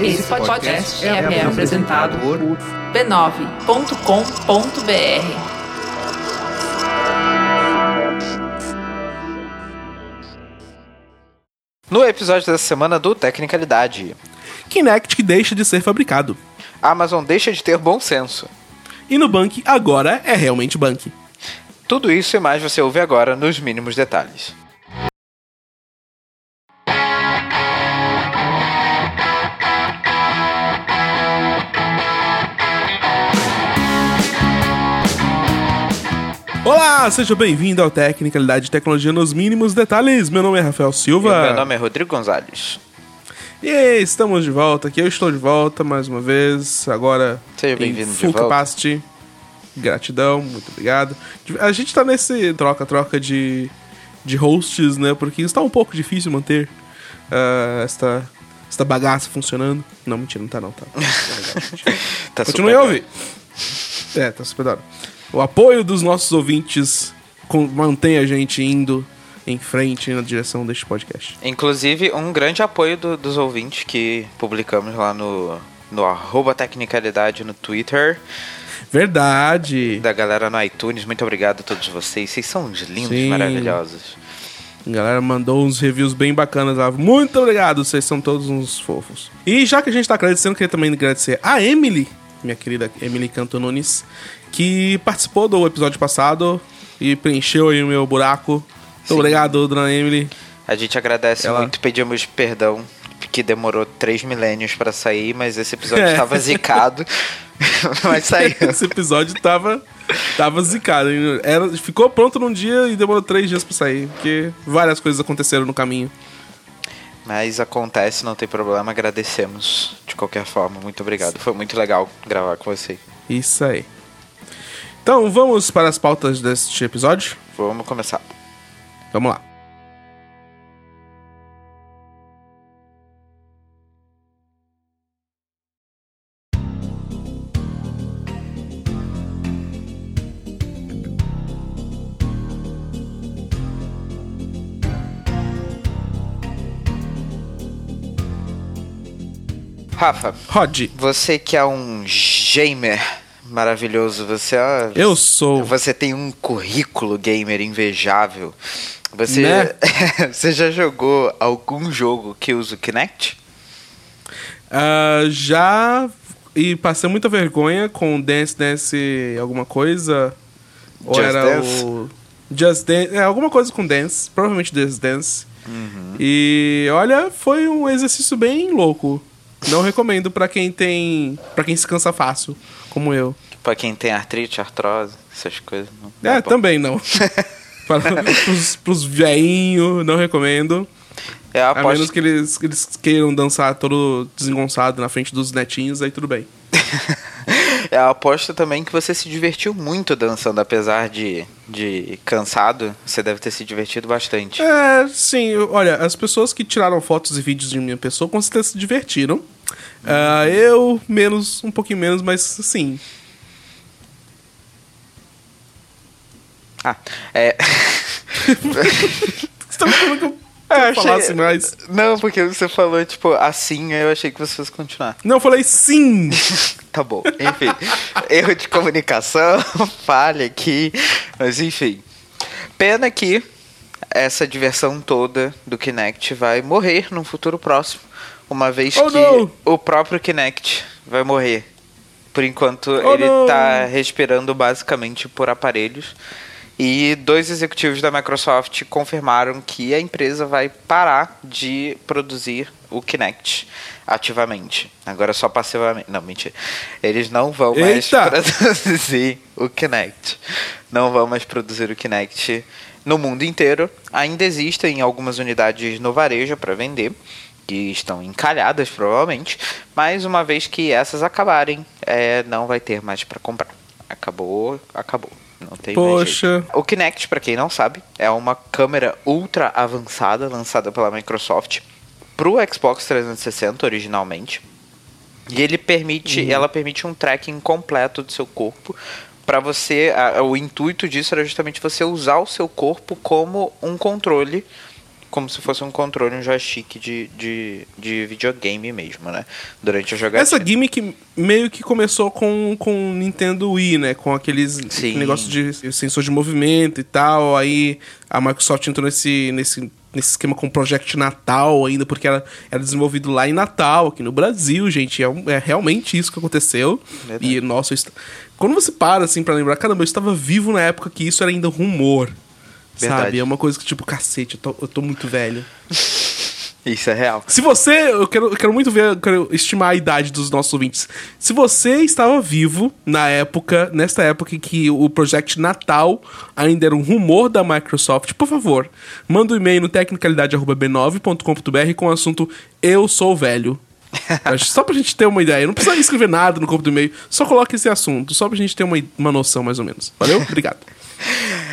Esse podcast é, é apresentado por b9.com.br. No episódio dessa semana do Tecnicalidade, Kinect que deixa de ser fabricado. a Amazon deixa de ter bom senso. E no Bank agora é realmente Bank. Tudo isso e mais você ouve agora nos mínimos detalhes. Olá, seja bem-vindo ao Tecnicalidade e Tecnologia nos mínimos detalhes. Meu nome é Rafael E Silva. meu nome é Rodrigo Gonzalez. E estamos de volta aqui. Eu estou de volta mais uma vez. Agora Seja em bem-vindo de volta. capacity. Gratidão, muito obrigado. A gente tá nesse troca-troca de, de hosts, né? Porque está um pouco difícil manter ah, esta, esta bagaça funcionando. Não, mentira, não tá não, tá. Tá gente. Tá Continue a ouvir. É, tá super da hora. O apoio dos nossos ouvintes com- mantém a gente indo em frente na direção deste podcast. Inclusive, um grande apoio do- dos ouvintes que publicamos lá no, no arroba Tecnicalidade no Twitter, Verdade. da galera no iTunes. Muito obrigado a todos vocês. Vocês são uns lindos, Sim. maravilhosos. A galera mandou uns reviews bem bacanas lá. Muito obrigado, vocês são todos uns fofos. E já que a gente tá agradecendo, queria também agradecer a Emily, minha querida Emily Canto Nunes, que participou do episódio passado e preencheu aí o meu buraco. Muito Sim. obrigado, dona Emily. A gente agradece Ela- muito, pedimos perdão que demorou três milênios pra sair, mas esse episódio É. estava zicado. mas saiu. Esse episódio tava, tava zicado. Era, ficou pronto num dia e demorou três dias pra sair. Porque várias coisas aconteceram no caminho. Mas acontece, não tem problema, agradecemos de qualquer forma. Muito obrigado. Foi muito legal gravar com você. Isso aí. Então vamos para as pautas deste episódio? Vamos começar. Vamos lá. Rafa, Rod, você que é um gamer maravilhoso, você é... eu sou. Você tem um currículo gamer invejável. Você, Né? você já jogou algum jogo que usa o Kinect? Ah, já. E passei muita vergonha com Dance Dance alguma coisa. Ou Just era Dance? o. Just Dance. É, alguma coisa com Dance. Provavelmente Just Dance. Uhum. E olha, foi um exercício bem louco. Não recomendo pra quem tem. para quem se cansa fácil, como eu. Pra quem tem artrite, artrose, essas coisas. Não, É, bom. também não. Para, pros, pros veinhos, não recomendo. A aposto, menos que eles, que eles queiram dançar todo desengonçado na frente dos netinhos, aí tudo bem. eu aposto também que você se divertiu muito dançando, apesar de, de cansado. Você deve ter se divertido bastante. É, sim. Olha, as pessoas que tiraram fotos e vídeos de minha pessoa com certeza se divertiram. Ah, eu, menos, um pouquinho menos, mas sim. Ah, é. Você tá me falando que eu, que Eu eu achei- falasse mais? Não, porque você falou, tipo, assim, aí eu achei que você fosse continuar. Não, eu falei sim! Tá bom, enfim. erro de comunicação, falha aqui. Mas enfim. Pena que essa diversão toda do Kinect vai morrer num futuro próximo. Uma vez Oh, que não! o próprio Kinect vai morrer. Por enquanto, Oh, ele não! tá respirando basicamente por aparelhos. E dois executivos da Microsoft confirmaram que a empresa vai parar de produzir o Kinect ativamente. Agora só passivamente. Não, mentira. Eles não vão mais Eita! produzir o Kinect. Não vão mais produzir o Kinect no mundo inteiro. Ainda existem algumas unidades no varejo para vender, que estão encalhadas provavelmente, mas uma vez que essas acabarem, é, não vai ter mais para comprar. Acabou, acabou. Não tem Poxa. O Kinect, para quem não sabe, é uma câmera ultra avançada lançada pela Microsoft pro Xbox 360 originalmente. E ele permite, ela permite um tracking completo do seu corpo para você, a- o intuito disso era justamente você usar o seu corpo como um controle como se fosse um controle, um joystick de, de, de videogame mesmo, né? Durante a jogatina. Essa gimmick meio que começou com com o Nintendo Wii, né? Com aqueles Sim. negócio de sensor de movimento e tal. Aí a Microsoft entrou nesse, nesse, nesse esquema com o Project Natal ainda, porque era, era desenvolvido lá em Natal, aqui no Brasil, gente. É, é realmente isso que aconteceu. Verdade. E, nossa, est- quando você para, assim, pra lembrar, caramba, eu estava vivo na época que isso era ainda rumor. Verdade. Sabe? É uma coisa que, tipo, cacete, eu tô, eu tô muito velho. Isso é real. Se você. Eu quero, eu quero muito ver, eu quero estimar a idade dos nossos ouvintes. Se você estava vivo na época, nesta época em que o Project Natal ainda era um rumor da Microsoft, por favor, manda um e-mail no tecnicalidade.b9.com.br com o assunto Eu sou velho. Só pra gente ter uma ideia. Não precisa escrever nada no corpo do e-mail. Só coloque esse assunto. Só pra gente ter uma, uma noção, mais ou menos. Valeu? Obrigado.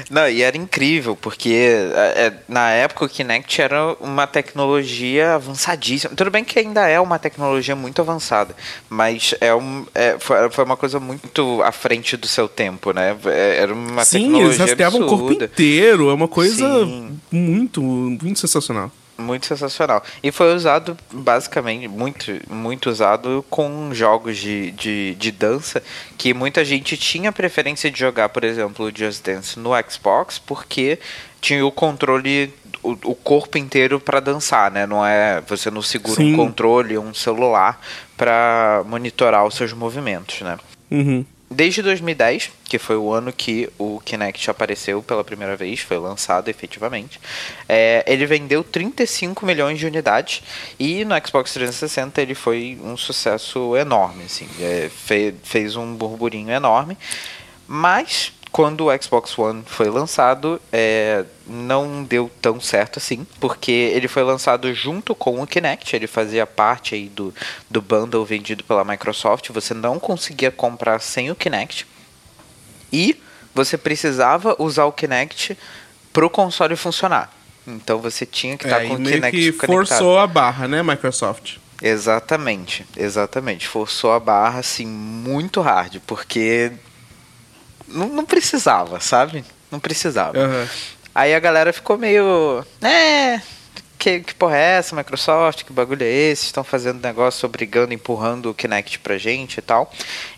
Não, e era incrível, porque é, é, na época o Kinect era uma tecnologia avançadíssima. Tudo bem que ainda é uma tecnologia muito avançada, mas é um, é, foi, foi uma coisa muito à frente do seu tempo, né? É, Era uma Sim, tecnologia eles rastreavam o corpo inteiro. É uma coisa Sim. muito, muito sensacional. Muito sensacional. E foi usado, basicamente, muito, muito usado com jogos de, de, de dança que muita gente tinha preferência de jogar, por exemplo, o Just Dance no Xbox, porque tinha o controle, o, corpo inteiro para dançar, né? Não é. Você não segura Sim. um controle, um celular para monitorar os seus movimentos, né? Uhum. Desde 2010, que foi o ano que o Kinect apareceu pela primeira vez, foi lançado efetivamente, é, ele vendeu 35 milhões de unidades e no Xbox 360 ele foi um sucesso enorme, assim, é, fe- fez um burburinho enorme, mas quando o Xbox One foi lançado, é, não deu tão certo assim, porque ele foi lançado junto com o Kinect, ele fazia parte aí do, do bundle vendido pela Microsoft, você não conseguia comprar sem o Kinect, e você precisava usar o Kinect pro console funcionar. Então você tinha que estar É, com e o Kinect que conectado. forçou a barra, né, Microsoft? Exatamente, exatamente. Forçou a barra assim muito hard, porque não, não precisava, sabe? Não precisava. Aham. Aí a galera ficou meio. É. Que, que porra é essa, Microsoft? Que bagulho é esse? Estão fazendo negócio obrigando, empurrando o Kinect pra gente e tal.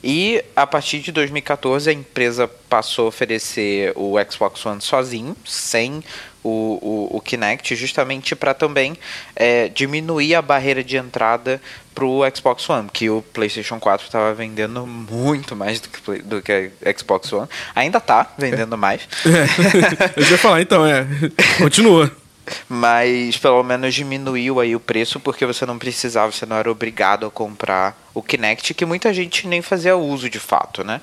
E a partir de 2014 a empresa passou a oferecer o Xbox One sozinho, sem o, o, o Kinect, justamente para também é, diminuir a barreira de entrada pro Xbox One, que o PlayStation 4 estava vendendo muito mais do que, do que a Xbox One. Ainda tá vendendo mais. Eu já ia falar, então, é. Continua. mas pelo menos diminuiu aí o preço porque você não precisava, você não era obrigado a comprar o Kinect, que muita gente nem fazia uso de fato, né?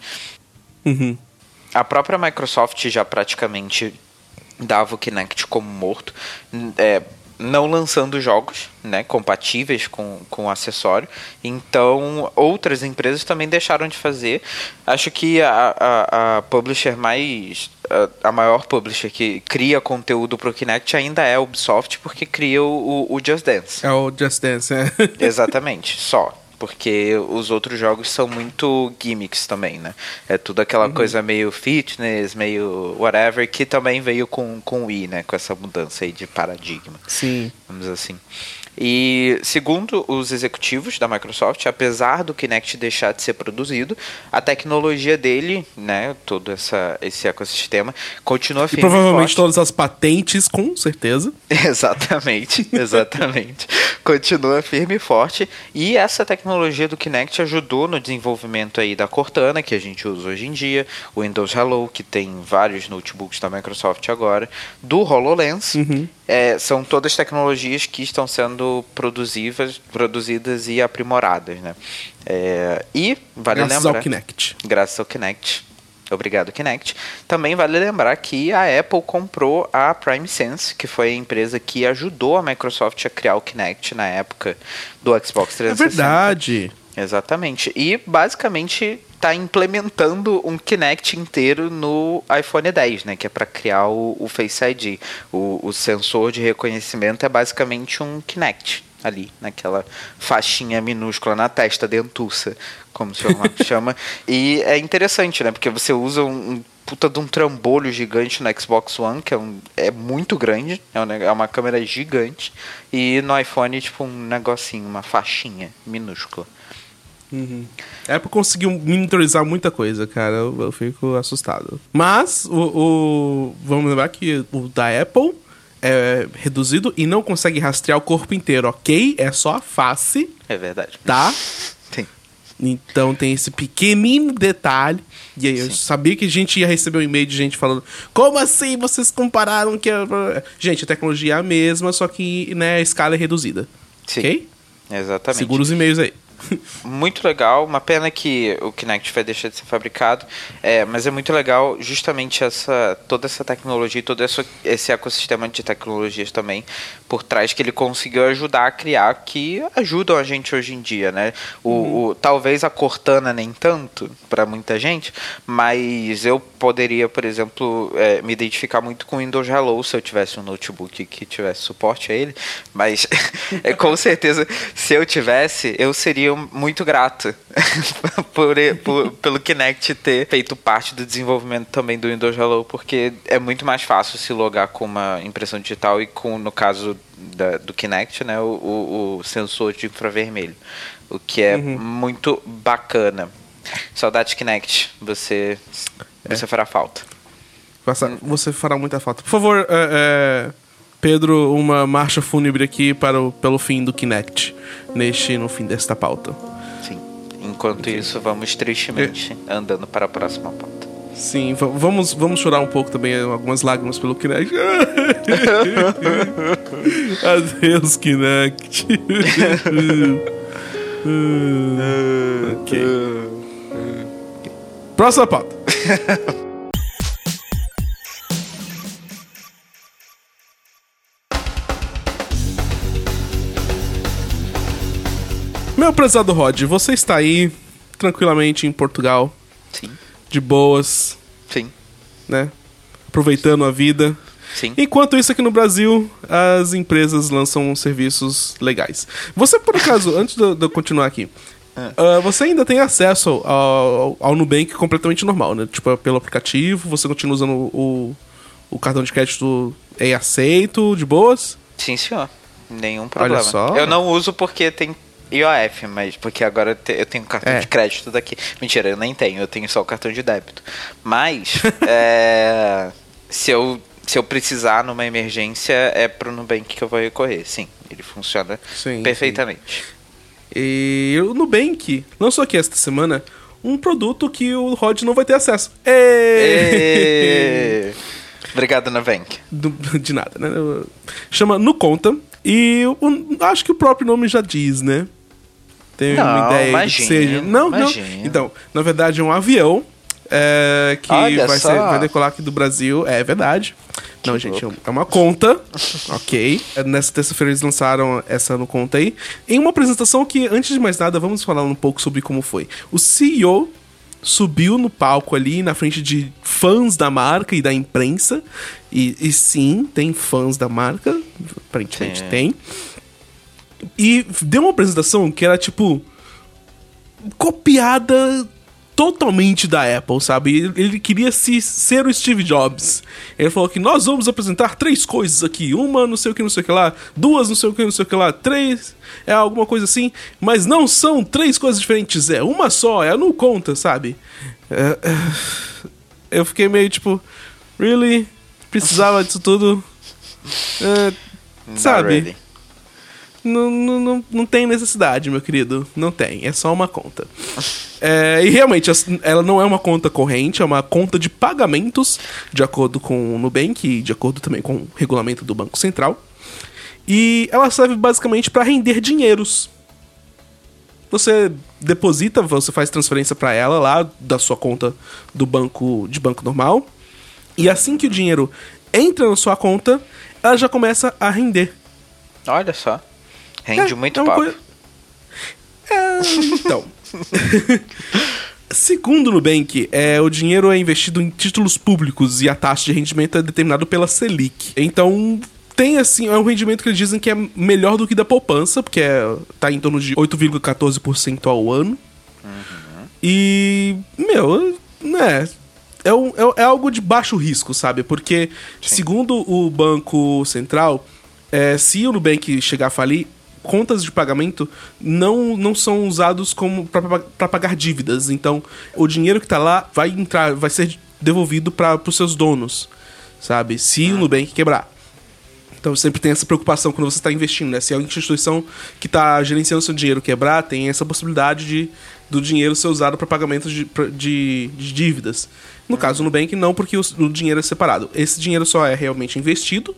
Uhum. A própria Microsoft já praticamente dava o Kinect como morto, é, não lançando jogos né, compatíveis com, com o acessório. Então, outras empresas também deixaram de fazer. Acho que a, a, a publisher mais. A, a maior publisher que cria conteúdo para o Kinect ainda é a Ubisoft, porque cria o, o Just Dance. É o Just Dance, é. Exatamente, só. Porque os outros jogos são muito gimmicks também, né? É tudo aquela coisa meio fitness, meio whatever, que também veio com, com o Wii, né? Com essa mudança aí de paradigma Sim. vamos assim. E segundo os executivos da Microsoft, apesar do Kinect deixar de ser produzido, a tecnologia dele, né, todo essa, esse ecossistema, continua E firme provavelmente forte. todas as patentes, com certeza. Exatamente, exatamente. Continua firme e forte. E essa tecnologia do Kinect ajudou no desenvolvimento aí da Cortana, que a gente usa hoje em dia, o Windows Hello, que tem vários notebooks da Microsoft agora, do HoloLens. É, são todas tecnologias que estão sendo produzidas, produzidas e aprimoradas, né? É, e vale graças lembrar ao Kinect. graças ao Kinect. Obrigado, Kinect. Também vale lembrar que a Apple comprou a Prime Sense, que foi a empresa que ajudou a Microsoft a criar o Kinect na época do Xbox É 360. verdade. Exatamente. E basicamente está implementando um Kinect inteiro no iPhone 10, né? Que é para criar o, o Face ID. O, o sensor de reconhecimento é basicamente um Kinect ali, naquela faixinha minúscula na testa, dentuça, como o senhor Marcos chama. E é interessante, né? Porque você usa um, um puta de um trambolho gigante no Xbox One, que é, um, é muito grande, é, um, é uma câmera gigante, e no iPhone, tipo, um negocinho, uma faixinha minúscula. Uhum. Apple conseguiu monitorizar muita coisa, cara. Eu, eu fico assustado. Mas, o, o, vamos lembrar que o da Apple é reduzido e não consegue rastrear o corpo inteiro, ok? É só a face, É verdade. tá? Sim. Então tem esse pequenino detalhe. E aí eu Sim. sabia que a gente ia receber um e-mail de gente falando: Como assim vocês compararam que. é-" Gente, a tecnologia é a mesma, só que né, a escala é reduzida. Sim. Ok? Exatamente. Segura os e-mails aí. Muito legal. Uma pena que o Kinect vai deixar de ser fabricado, é, mas é muito legal justamente essa toda essa tecnologia, todo esse, esse ecossistema de tecnologias também por trás que ele conseguiu ajudar a criar, que ajudam a gente hoje em dia, né? O, o- talvez a Cortana nem tanto para muita gente, mas eu poderia, por exemplo, é, me identificar muito com o Windows Hello se eu tivesse um notebook que tivesse suporte a ele, mas é, com certeza se eu tivesse, eu seria muito grato por, por- pelo Kinect ter feito parte do desenvolvimento também do Windows Hello, porque é muito mais fácil se logar com uma impressão digital e com, no caso da- do Kinect, né, o, o- o sensor de infravermelho, o que é muito bacana. Saudade Kinect, você, você fará falta. Você fará muita falta. Por favor, é, é, Pedro, uma marcha fúnebre aqui para o, pelo fim do Kinect, neste, no fim desta pauta. Enquanto isso, vamos tristemente andando para a próxima pauta. Sim, va- vamos, vamos chorar um pouco também, algumas lágrimas pelo Kinect. Adeus, Kinect. ok. Próxima pauta. Meu prezado Rod, você está aí tranquilamente em Portugal, Sim, de boas, sim, né? Aproveitando a vida. sim. Enquanto isso, aqui no Brasil, as empresas lançam serviços legais. Você, por acaso, antes de eu- continuar aqui, ah, você ainda tem acesso ao, ao Nubank completamente normal, né? Tipo, pelo aplicativo, você continua usando o, o cartão de crédito é aceito, de boas? Sim, senhor. Nenhum problema. só. Eu não uso porque tem IOF, mas porque agora eu te- eu tenho um cartão É. de crédito daqui. Mentira, eu nem tenho, eu tenho só o cartão de débito. Mas, é, se, eu, se eu precisar numa emergência, é pro Nubank que eu vou recorrer. Sim, ele funciona Sim, perfeitamente. E o Nubank lançou aqui esta semana um produto que o Rod não vai ter acesso. Ê! E... Obrigado, Nubank. De nada, né? Chama No Conta. E o- acho que o próprio nome já diz, né? Tem uma Não, ideia de que imagina, seja. Não, imagina. não. Então, na verdade, é um avião é, que Olha vai, ser- vai decolar aqui do Brasil. É verdade. não, gente, louco. é uma conta. ok. Nessa terça-feira eles lançaram essa no conta aí. Em uma apresentação que, antes de mais nada, vamos falar um pouco sobre como foi. O CEO subiu no palco ali na frente de fãs da marca e da imprensa. E, e sim, tem fãs da marca. Aparentemente Sim. tem. E deu uma apresentação que era tipo. copiada totalmente da Apple, sabe? Ele, ele queria se, ser o Steve Jobs. Ele falou que nós vamos apresentar três coisas aqui. Uma não sei o que, não sei o que lá. Duas não sei o que, não sei o que lá. Três é alguma coisa assim. Mas não são três coisas diferentes. É uma só. É não conta, sabe? É, é, eu fiquei meio tipo... Really? Precisava disso tudo? É, sabe? ready. Não, não, não, não tem necessidade, meu querido. Não tem. É só uma conta. É, e realmente, ela não é uma conta corrente, é uma conta de pagamentos, de acordo com o Nubank e de acordo também com o regulamento do Banco Central. E ela serve basicamente para render dinheiros. Você deposita, você faz transferência para ela lá da sua conta do banco de banco normal. E assim que o dinheiro entra na sua conta, ela já começa a render. Olha só. Rende É, muito é papo. coisa- É, então. Segundo o Nubank, é, o dinheiro é investido em títulos públicos e a taxa de rendimento é determinada pela Selic. Então, tem assim, é um rendimento que eles dizem que é melhor do que da poupança, porque é, tá em torno de 8,14% ao ano. E, meu, né, é, um, é, é algo de baixo risco, sabe? Porque, segundo o Banco Central, é, se o Nubank chegar a falir, contas de pagamento não, não são usados como para pagar dívidas. Então, o dinheiro que tá lá vai entrar, vai ser devolvido para os seus donos, sabe? Se o Nubank quebrar. Então sempre tem essa preocupação quando você está investindo, né? Se a instituição que está gerenciando seu dinheiro quebrar, tem essa possibilidade de do dinheiro ser usado para pagamento de, de, de, dívidas. No caso do Nubank, não, porque o, o dinheiro é separado. Esse dinheiro só é realmente investido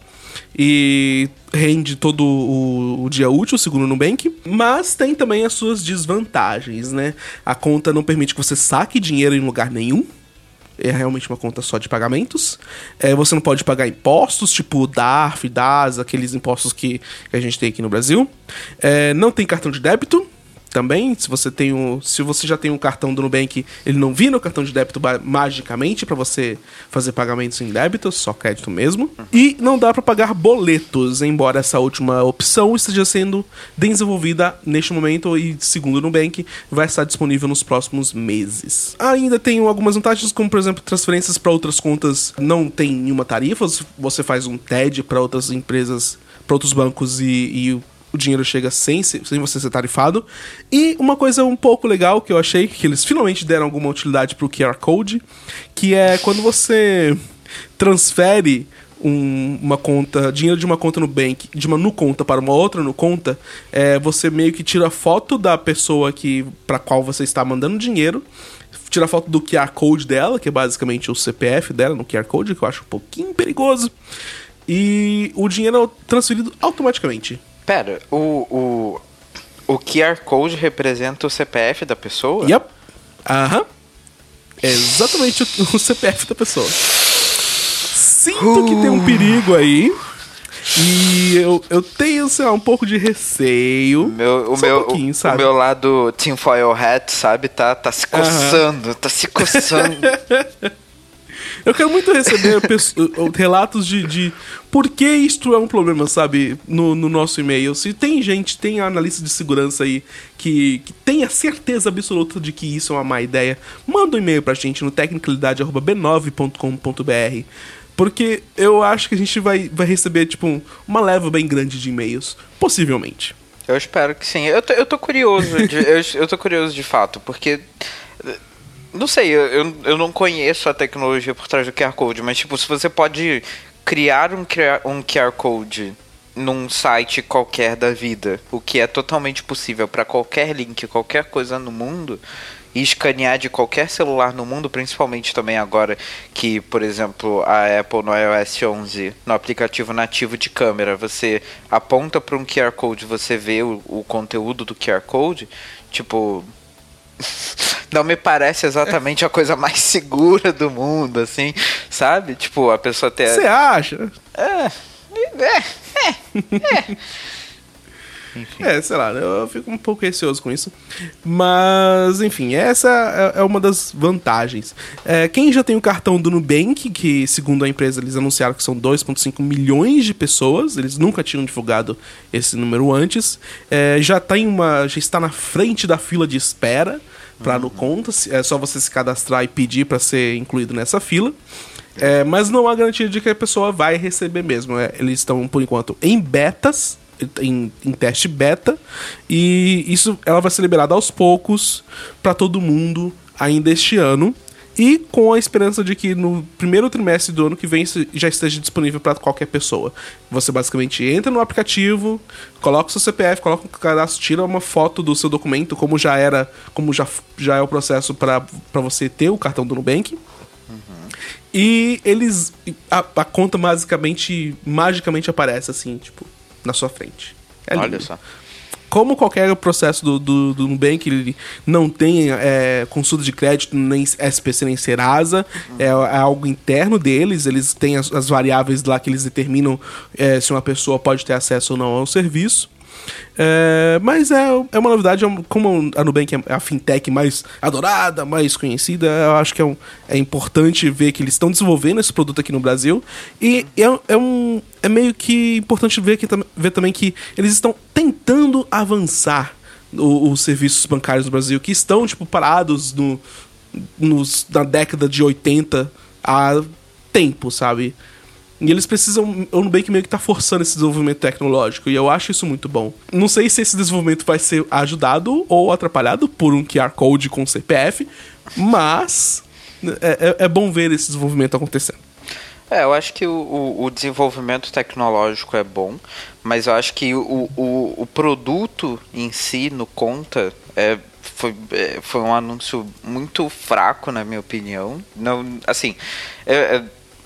e rende todo o, o, dia útil, segundo o Nubank, mas tem também as suas desvantagens, né? A conta não permite que você saque dinheiro em lugar nenhum. É realmente uma conta só de pagamentos. É, você não pode pagar impostos, tipo DARF, DAS, aqueles impostos que, que a gente tem aqui no Brasil. É, não tem cartão de débito também. Se você tem um, se você já tem um cartão do Nubank, ele não vira o cartão de débito magicamente para você fazer pagamentos em débito, só crédito mesmo. E não dá para pagar boletos, embora essa última opção esteja sendo desenvolvida neste momento e segundo o Nubank vai estar disponível nos próximos meses. Ainda tem algumas vantagens, como por exemplo transferências para outras contas não tem nenhuma tarifa, você faz um TED para outras empresas, para outros bancos e, e o dinheiro chega sem, sem você ser tarifado. E uma coisa um pouco legal que eu achei, que eles finalmente deram alguma utilidade pro QR Code, que é quando você transfere um, uma conta, dinheiro de uma conta no bank, de uma no conta para uma outra no conta, é, você meio que tira foto da pessoa que para qual você está mandando dinheiro, tira foto do QR Code dela, que é basicamente o CPF dela no QR Code, que eu acho um pouquinho perigoso, e o dinheiro é transferido automaticamente. Pera, o, o, o QR Code representa o CPF da pessoa? Yep. Aham. É exatamente o, o, CPF da pessoa. Sinto uh. que tem um perigo aí. E eu, eu tenho, sei lá, um pouco de receio. Meu, o, meu, um o meu lado tinfoil hat, sabe, tá, tá se coçando, uhum. tá se coçando. Eu quero muito receber relatos de, de por que isto é um problema, sabe? No, no nosso e-mail. Se tem gente, tem analista de segurança aí que, que tem a certeza absoluta de que isso é uma má ideia, manda um e-mail pra gente no tecnicalidade.b9.com.br. Porque eu acho que a gente vai, vai receber, tipo, uma leva bem grande de e-mails. Possivelmente. Eu espero que sim. Eu tô, eu tô curioso, de, eu, eu tô curioso de fato, porque não sei, eu, eu não conheço a tecnologia por trás do QR Code, mas tipo, se você pode criar um, um QR Code num site qualquer da vida, o que é totalmente possível para qualquer link, qualquer coisa no mundo, e escanear de qualquer celular no mundo, principalmente também agora que, por exemplo, a Apple no iOS 11, no aplicativo nativo de câmera, você aponta para um QR Code, você vê o, o conteúdo do QR Code, tipo, não me parece exatamente a coisa mais segura do mundo, assim, sabe? Tipo, a pessoa ter. Você acha? É. É. É. é. Enfim. É, sei lá, eu fico um pouco receoso com isso. Mas, enfim, essa é, é uma das vantagens. É, quem já tem o cartão do Nubank, que segundo a empresa eles anunciaram que são 2,5 milhões de pessoas, eles nunca tinham divulgado esse número antes, é, já, tem uma, já está na frente da fila de espera para no conta. É só você se cadastrar e pedir para ser incluído nessa fila. É, mas não há garantia de que a pessoa vai receber mesmo. É, eles estão, por enquanto, em betas em, em, teste beta e isso ela vai ser liberada aos poucos para todo mundo ainda este ano e com a esperança de que no primeiro trimestre do ano que vem já esteja disponível para qualquer pessoa. Você basicamente entra no aplicativo, coloca o seu CPF, coloca o cadastro, tira uma foto do seu documento, como já era, como já, já é o processo para você ter o cartão do Nubank. Uhum. E eles. A, a conta basicamente. magicamente aparece assim, tipo na sua frente. É Olha só. Como qualquer processo do, do, do Nubank, ele não tem é, consulta de crédito, nem SPC, nem Serasa, é, é, algo interno deles, eles têm as, as variáveis lá que eles determinam é, se uma pessoa pode ter acesso ou não ao serviço. É, mas é, é uma novidade, é como a Nubank é a fintech mais adorada, mais conhecida, eu acho que é, um, é importante ver que eles estão desenvolvendo esse produto aqui no Brasil. E é, é, um, é meio que importante ver, que, ver também que eles estão tentando avançar os serviços bancários no Brasil, que estão tipo, parados no, nos, na década de 80 há tempo, sabe? E eles precisam. O Nubank meio que tá forçando esse desenvolvimento tecnológico. E eu acho isso muito bom. Não sei se esse desenvolvimento vai ser ajudado ou atrapalhado por um QR Code com CPF, mas é, é, é bom ver esse desenvolvimento acontecendo. É, eu acho que o, o, o, desenvolvimento tecnológico é bom, mas eu acho que o, o, o produto em si, no conta, é, foi, é, foi um anúncio muito fraco, na minha opinião. Não, assim, é,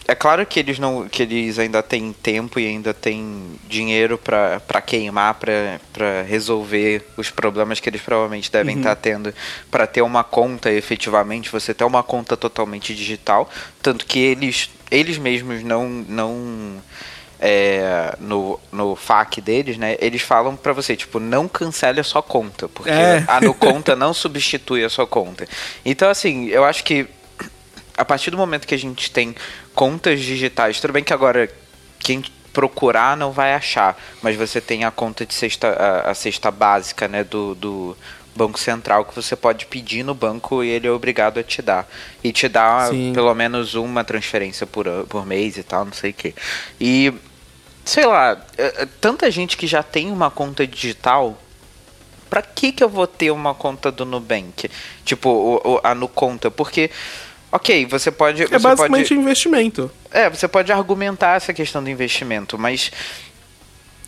é claro que eles não que eles ainda têm tempo e ainda têm dinheiro para queimar para resolver os problemas que eles provavelmente devem uhum. estar tá tendo para ter uma conta efetivamente você ter uma conta totalmente digital tanto que eles eles mesmos não não é, no, no FAQ deles, né? Eles falam para você, tipo, não cancele a sua conta, porque é. a no conta não substitui a sua conta. Então, assim, eu acho que a partir do momento que a gente tem contas digitais, tudo bem que agora quem procurar não vai achar, mas você tem a conta de cesta, a, a cesta básica, né, do, do Banco Central que você pode pedir no banco e ele é obrigado a te dar. E te dá Sim. pelo menos uma transferência por, por mês e tal, não sei o que. E, sei lá, é, é, tanta gente que já tem uma conta digital pra que que eu vou ter uma conta do Nubank? Tipo, a Nuconta, porque Ok, você pode. É você basicamente pode, investimento. É, você pode argumentar essa questão do investimento, mas.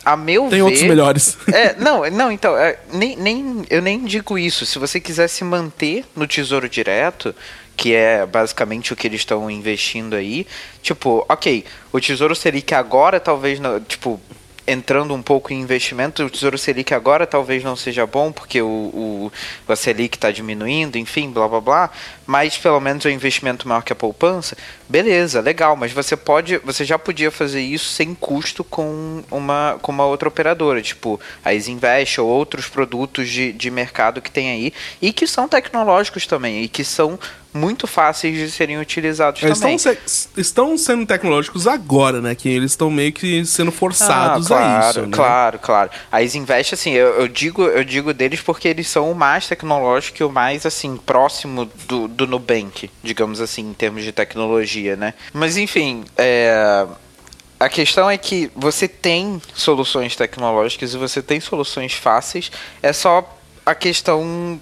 A meu Tem ver. outros melhores. É, não, não, então, é, nem, nem, eu nem digo isso. Se você quiser se manter no tesouro direto, que é basicamente o que eles estão investindo aí, tipo, ok, o tesouro Selic agora talvez, não, tipo, entrando um pouco em investimento, o Tesouro Selic agora talvez não seja bom, porque o, o, o Selic está diminuindo, enfim, blá blá blá, mas pelo menos o investimento maior que a poupança, beleza, legal, mas você pode, você já podia fazer isso sem custo com uma, com uma outra operadora, tipo a Isinvest ou outros produtos de, de mercado que tem aí, e que são tecnológicos também, e que são muito fáceis de serem utilizados eles também. Estão, se, estão sendo tecnológicos agora, né? Que eles estão meio que sendo forçados ah, claro, a isso. Né? Claro, claro. A Isinvest, assim, eu, eu, digo, eu digo deles porque eles são o mais tecnológico e o mais, assim, próximo do, do Nubank, digamos assim, em termos de tecnologia, né? Mas, enfim, é a questão é que você tem soluções tecnológicas e você tem soluções fáceis, é só a questão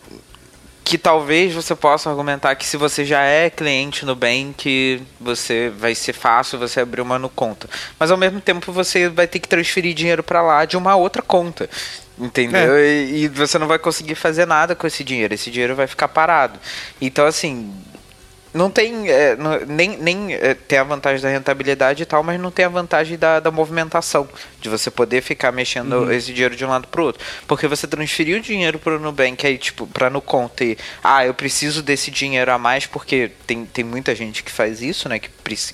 que talvez você possa argumentar que se você já é cliente no Bank, você vai ser fácil você abrir uma no conta. Mas ao mesmo tempo você vai ter que transferir dinheiro para lá de uma outra conta. Entendeu? É. E, e você não vai conseguir fazer nada com esse dinheiro. Esse dinheiro vai ficar parado. Então, assim, não tem é, não, nem, nem é, tem a vantagem da rentabilidade e tal, mas não tem a vantagem da, da movimentação, de você poder ficar mexendo uhum. esse dinheiro de um lado pro outro. Porque você transferiu o dinheiro pro Nubank aí, tipo, pra no conta e, ah, eu preciso desse dinheiro a mais, porque tem, tem muita gente que faz isso, né, que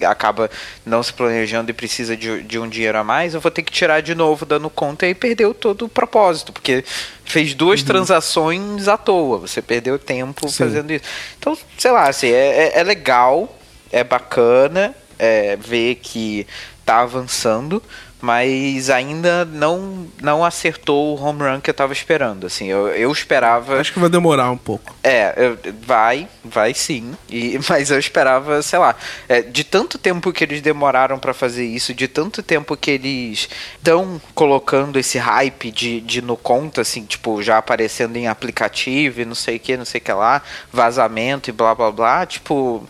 acaba não se planejando e precisa de, de um dinheiro a mais, eu vou ter que tirar de novo dando conta e aí perdeu todo o propósito, porque fez duas uhum. transações à toa, você perdeu tempo Sim. fazendo isso. Então, sei lá, assim, é, é, é legal, é bacana é, ver que tá avançando, mas ainda não não acertou o home run que eu tava esperando. Assim, eu, eu esperava. Acho que vai demorar um pouco. É, eu, vai, vai sim. E, mas eu esperava, sei lá, é, de tanto tempo que eles demoraram para fazer isso, de tanto tempo que eles estão colocando esse hype de, de no conta, assim, tipo, já aparecendo em aplicativo e não sei o que, não sei o que lá, vazamento e blá blá blá, tipo.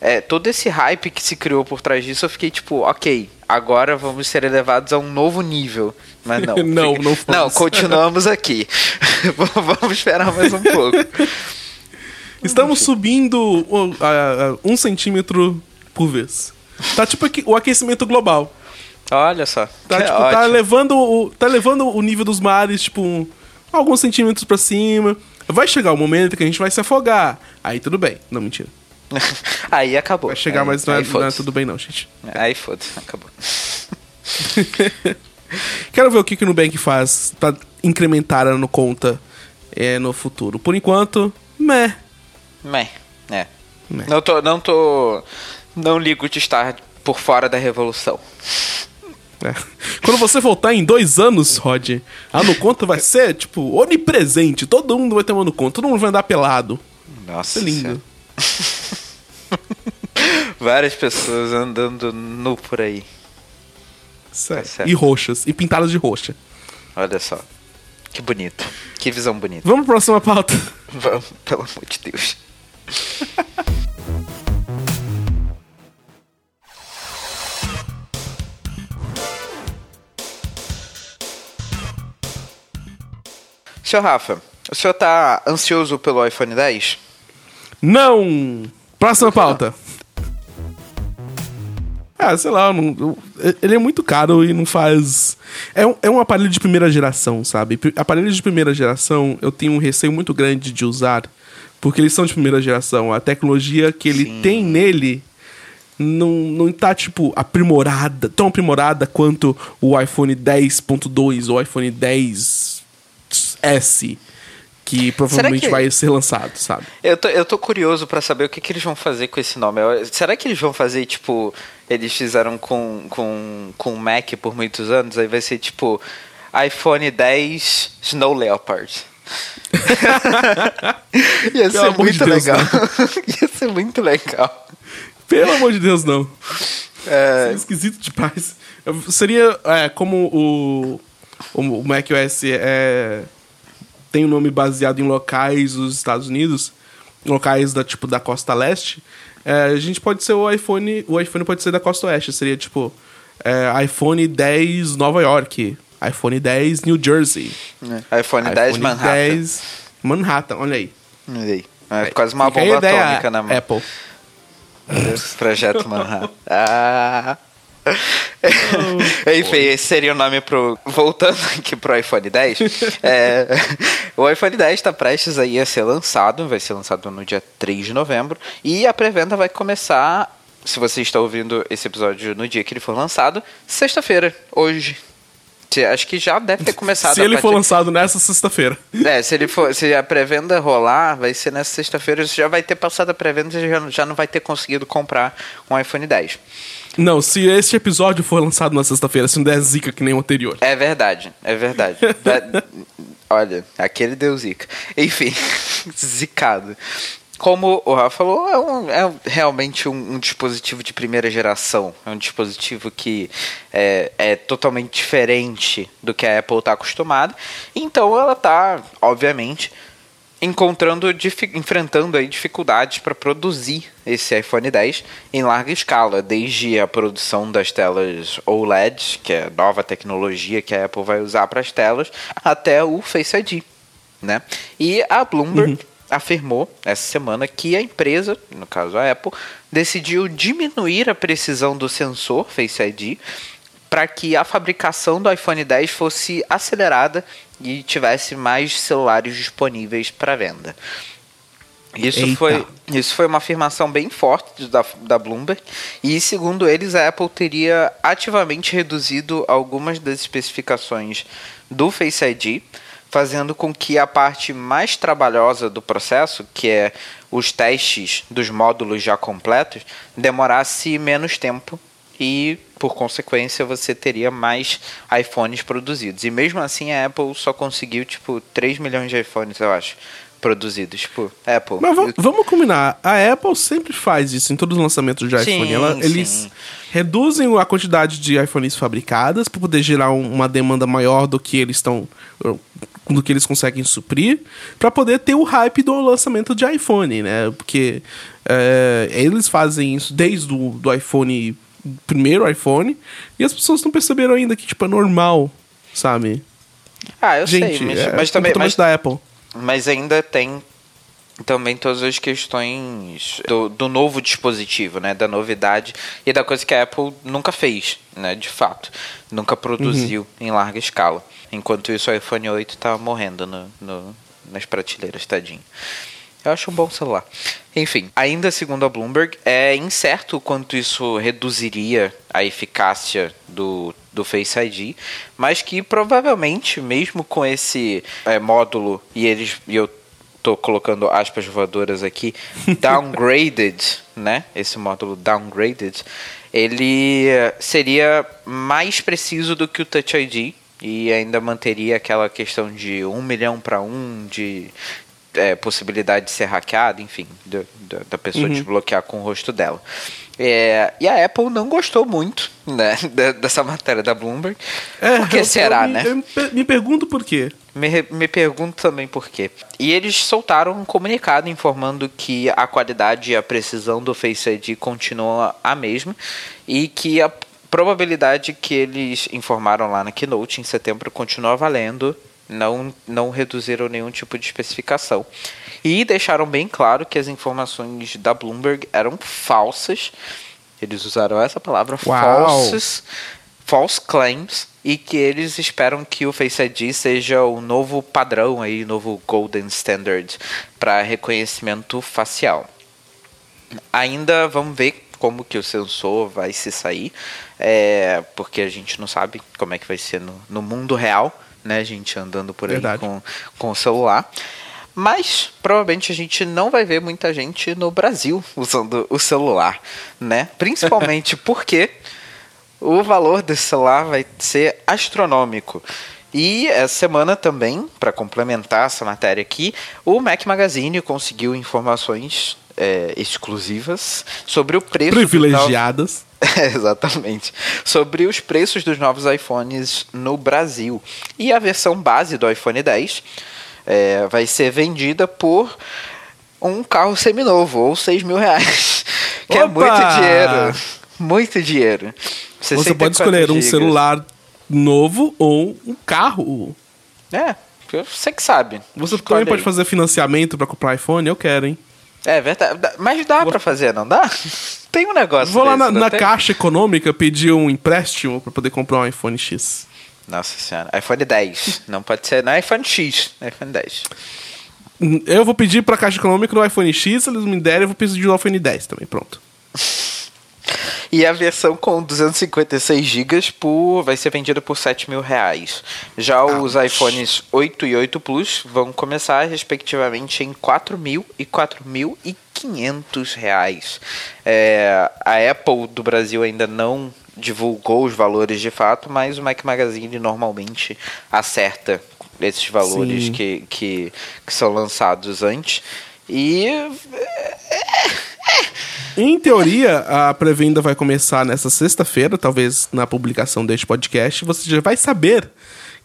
É, todo esse hype que se criou por trás disso, eu fiquei tipo, ok, agora vamos ser elevados a um novo nível. Mas não. não, não, não continuamos aqui. vamos esperar mais um pouco. Estamos subindo uh, um centímetro por vez. Tá tipo o aquecimento global. Olha só. Tá, tipo, tá, levando o, tá levando o nível dos mares, tipo, um, alguns centímetros para cima. Vai chegar o momento que a gente vai se afogar. Aí tudo bem. Não, mentira. aí acabou. Vai chegar, aí, mas não, é, não é tudo bem não, gente. Aí foda-se, acabou. Quero ver o que, que o Nubank faz pra incrementar a no conta é, no futuro. Por enquanto, meh. Meh, é. Meh. Não tô, não tô... Não ligo de estar por fora da revolução. É. Quando você voltar em dois anos, Rod, a no conta vai ser, tipo, onipresente. Todo mundo vai ter uma no conta, todo mundo vai andar pelado. Nossa. Vai ser lindo. Várias pessoas andando nu por aí. Sério. certo. E roxas. E pintadas de roxa. Olha só. Que bonito. Que visão bonita. Vamos pra próxima pauta. Vamos, pelo amor de Deus. Senhor Rafa, o senhor tá ansioso pelo iPhone 10? Não! Próxima pauta. Ah, sei lá, não- eu- ele é muito caro e não faz. É um, é um aparelho de primeira geração, sabe? Aparelhos de primeira geração eu tenho um receio muito grande de usar, porque eles são de primeira geração. A tecnologia que ele Sim. tem nele não, não tá, tipo, aprimorada, tão aprimorada quanto o iPhone 10.2 ou o iPhone 10S, que provavelmente que- vai ser lançado, sabe? Eu tô, eu tô curioso pra saber o que, que eles vão fazer com esse nome. Será que eles vão fazer, tipo, eles fizeram com, com, com o Mac por muitos anos? Aí vai ser, tipo, iPhone 10 Snow Leopard. Ia ser amor de muito Deus, legal. Ia ser muito legal. Pelo amor de Deus, não. É, Seria esquisito demais. Seria é, como o, o, o macOS é, tem um nome baseado em locais dos Estados Unidos, locais da tipo da costa leste. é, a gente pode ser o iPhone, o iPhone pode ser da costa oeste. Seria tipo é, iPhone 10 Nova York, iPhone 10 New Jersey, iPhone 10 Manhattan. 10 Manhattan. Olha aí. Olha aí. É quase uma bomba atômica na mão. Apple. Projeto Manhattan. Ah. Enfim, esse seria o nome pro. Voltando aqui pro iPhone 10. é, o iPhone 10 está prestes aí a ser lançado. Vai ser lançado no dia 3 de novembro. E a pré-venda vai começar. Se você está ouvindo esse episódio no dia que ele for lançado, sexta-feira, hoje. Acho que já deve ter começado Se ele for partir- lançado nessa sexta-feira. é, se ele for, se a pré-venda rolar, vai ser nessa sexta-feira, você já vai ter passado a pré-venda e já, já não vai ter conseguido comprar um iPhone 10. Não, se este episódio for lançado na sexta-feira, se não der zica que nem o anterior. É verdade, é verdade. Vai- Olha, aquele deu zica. Enfim, zicado. Como o Rafa falou, é, um- é realmente um, um dispositivo de primeira geração. É um dispositivo que é, é totalmente diferente do que a Apple está acostumada. Então ela está, obviamente, encontrando, enfrentando aí dificuldades para produzir esse iPhone 10 em larga escala, desde a produção das telas OLED, que é a nova tecnologia que a Apple vai usar para as telas, até o Face ID, né? E a Bloomberg afirmou essa semana que a empresa, no caso a Apple, decidiu diminuir a precisão do sensor Face ID para que a fabricação do iPhone 10 fosse acelerada e tivesse mais celulares disponíveis para venda. Isso Eita. foi, isso foi uma afirmação bem forte da, da Bloomberg. E, segundo eles, a Apple teria ativamente reduzido algumas das especificações do Face ID, fazendo com que a parte mais trabalhosa do processo, que é os testes dos módulos já completos, demorasse menos tempo e, por consequência, você teria mais iPhones produzidos. E mesmo assim, a Apple só conseguiu, tipo, 3 milhões de iPhones, eu acho, produzidos. Tipo, Apple. Mas eu- vamos combinar, a Apple sempre faz isso em todos os lançamentos de Sim, iPhone. Ela- sim. eles reduzem a quantidade de iPhones fabricadas para poder gerar um- uma demanda maior do que eles estão do que eles conseguem suprir, para poder ter o hype do lançamento de iPhone, né? Porque é, eles fazem isso desde o do iPhone primeiro iPhone e as pessoas não perceberam ainda que tipo é normal, sabe? Ah, eu Gente, sei, mas, é mas também. comportamento Mas, da Apple. mas ainda tem também todas as questões do, do novo dispositivo, né? Da novidade e da coisa que a Apple nunca fez, né? De fato. Nunca produziu em larga escala. Enquanto isso, o iPhone 8 tá morrendo no, no- nas prateleiras, tadinho. Eu acho um bom celular. Enfim, ainda segundo a Bloomberg, é incerto o quanto isso reduziria a eficácia do, do Face ID, mas que provavelmente, mesmo com esse é, módulo, e eles e eu tô colocando aspas voadoras aqui, downgraded, né? Esse módulo downgraded, ele eh, seria mais preciso do que o Touch ID e ainda manteria aquela questão de um milhão para um, de é, possibilidade de ser hackeado, enfim, do- do- da pessoa Uhum. desbloquear com o rosto dela. É, e a Apple não gostou muito né, de- dessa matéria da Bloomberg. por que É, será, eu me, né? Eu me per- me pergunto por quê. Me, me pergunto também por quê. E eles soltaram um comunicado informando que a qualidade e a precisão do Face ID continua a mesma e que a probabilidade que eles informaram lá na Keynote em setembro continua valendo. Não, não reduziram nenhum tipo de especificação. E deixaram bem claro que as informações da Bloomberg eram falsas. Eles usaram essa palavra, Uau. falsas false claims e que eles esperam que o Face ID seja o novo padrão aí, novo golden standard para reconhecimento facial. Ainda vamos ver como que o sensor vai se sair, é, porque a gente não sabe como é que vai ser no, no mundo real, né, gente andando por aí Verdade. com, com o celular. Mas provavelmente a gente não vai ver muita gente no Brasil usando o celular, né? Principalmente porque o valor desse celular vai ser astronômico. E essa semana também, para complementar essa matéria aqui, o Mac Magazine conseguiu informações é, exclusivas sobre o preço Privilegiadas. É, Exatamente. Sobre os preços dos novos iPhones no Brasil. E a versão base do iPhone 10 é, vai ser vendida por um carro seminovo, ou 6 mil reais. Que é Opa! muito dinheiro. Muito dinheiro. Você 64 pode escolher um gigas. celular novo ou um carro. É, você que sabe. Você Escolhe também pode aí. fazer financiamento pra comprar iPhone? Eu quero, hein? É verdade. Dá- Mas dá pra fazer, não dá? Tem um negócio. Vou lá desse, na, não na tem? Caixa Econômica pedir um empréstimo pra poder comprar um iPhone X. Nossa senhora. iPhone 10. Não pode ser. Não é iPhone X. É iPhone 10. Hum, Eu vou pedir pra Caixa Econômica no iPhone X, se eles me derem, eu vou pedir no iPhone 10 também, pronto. E a versão com 256 GB por, vai ser vendida por 7 mil reais. Já os iPhones 8 e 8 Plus vão começar respectivamente em 4 mil e 4.500 reais. É, a Apple do Brasil ainda não divulgou os valores de fato, mas o Mac Magazine normalmente acerta esses valores que, que, que são lançados antes. E Em teoria, a pré-venda vai começar nessa sexta-feira, talvez na publicação deste podcast. Você já vai saber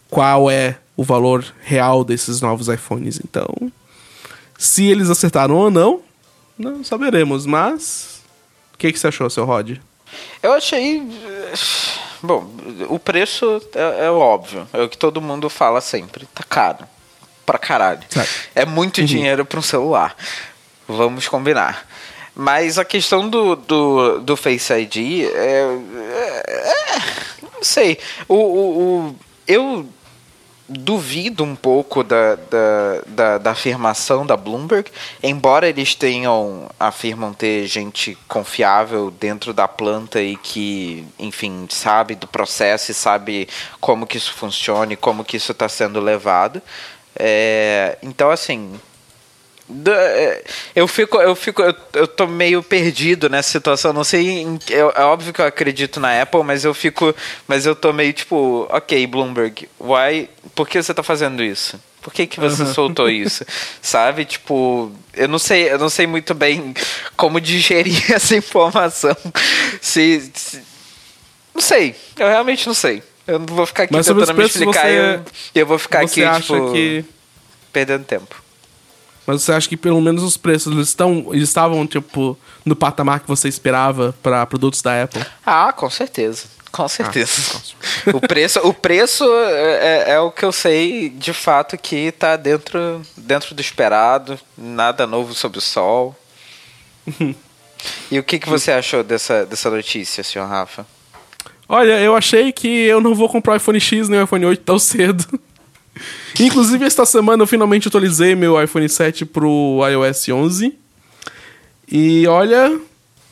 qual é o valor real desses novos iPhones. Então, se eles acertaram ou não, não saberemos. Mas, o que, que você achou, seu Rod? Eu achei. eh, Bom, o preço é, é óbvio. É o que todo mundo fala sempre. Tá caro. Pra caralho. É muito dinheiro pra um celular. Vamos combinar. Mas a questão do, do, do Face ID é. é- é- não sei. O, o, o- eu duvido um pouco da, da, da, da afirmação da Bloomberg, embora eles tenham, afirmam ter gente confiável dentro da planta e que, enfim, sabe do processo e sabe como que isso funciona e como que isso está sendo levado. É, então, assim, é, Eu fico, eu fico, eu, eu tô meio perdido nessa situação. Não sei, em- é, é óbvio que eu acredito na Apple, mas eu fico, mas eu tô meio tipo, ok, Bloomberg, why? Por que você tá fazendo isso? Por que, que você soltou isso? Sabe, tipo, eu não sei, eu não sei muito bem como digerir essa informação. Se, se- não sei, eu realmente não sei. Eu não vou ficar aqui Mas tentando me explicar. você- eu, eu vou ficar aqui acha tipo que perdendo tempo. Mas você acha que pelo menos os preços eles estão, eles estavam tipo no patamar que você esperava para produtos da Apple? Ah, com certeza. Com certeza. Ah, o preço, o preço é, é- é o que eu sei de fato que tá dentro, dentro do esperado, nada novo sob o sol. e o que, que você achou dessa, dessa notícia, senhor Rafa? Olha, eu achei que eu não vou comprar o iPhone X nem o iPhone 8 tão cedo. Inclusive, esta semana eu finalmente atualizei meu iPhone 7 pro iOS 11. E olha,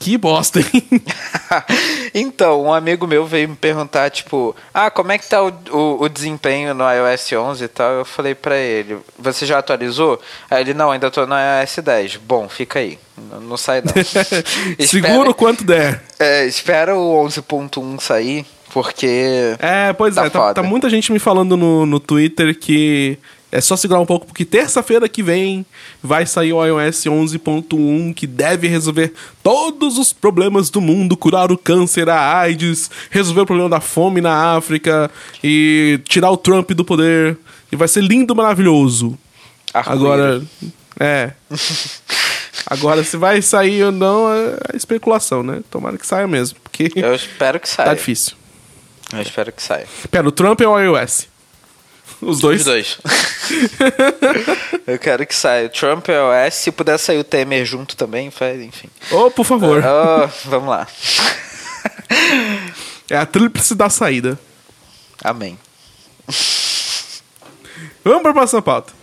que bosta, hein? então, um amigo meu veio me perguntar, tipo, ah, como é que tá o, o, o desempenho no iOS 11 e tal? Eu falei pra ele, você já atualizou? Aí ele, não, ainda tô no iOS 10. Bom, fica aí, não, não sai não. Segura o quanto der. É, espera o 11.1 sair, porque... É, pois Tá é, tá, tá muita gente me falando no, no Twitter que É só segurar um pouco, porque terça-feira que vem vai sair o iOS 11.1 que deve resolver todos os problemas do mundo, curar o câncer, a AIDS, resolver o problema da fome na África e tirar o Trump do poder. E vai ser lindo, maravilhoso. Agora, é. Agora, se vai sair ou não, é especulação, né? Tomara que saia mesmo, porque Eu espero que saia. tá difícil. Eu espero que saia. Pera, o Trump é o iOS? Os dois? Os dois. eu quero que saia. Trump é OS. Se puder sair o Temer junto também, faz, enfim. Oh, por favor. Oh, vamos lá. É a tríplice da saída. Amém. Vamos pra próxima pauta.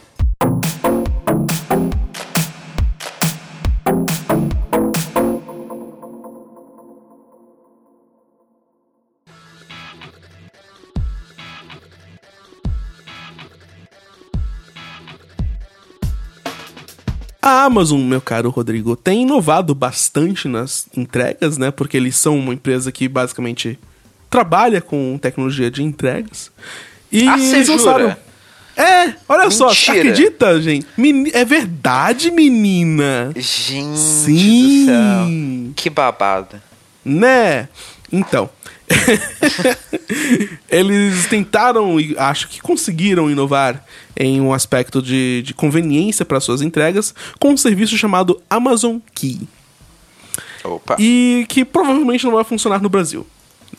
A Amazon, meu caro Rodrigo, tem inovado bastante nas entregas, né? Porque eles são uma empresa que basicamente trabalha com tecnologia de entregas. E Ah, eles lançaram-? É, olha só, Mentira. acredita, gente? Meni- É verdade, menina. Gente Sim. do céu. Que babado. Né? Então. Eles tentaram e acho que conseguiram inovar em um aspecto de, de conveniência para suas entregas com um serviço chamado Amazon Key. Opa. E que provavelmente não vai funcionar no Brasil.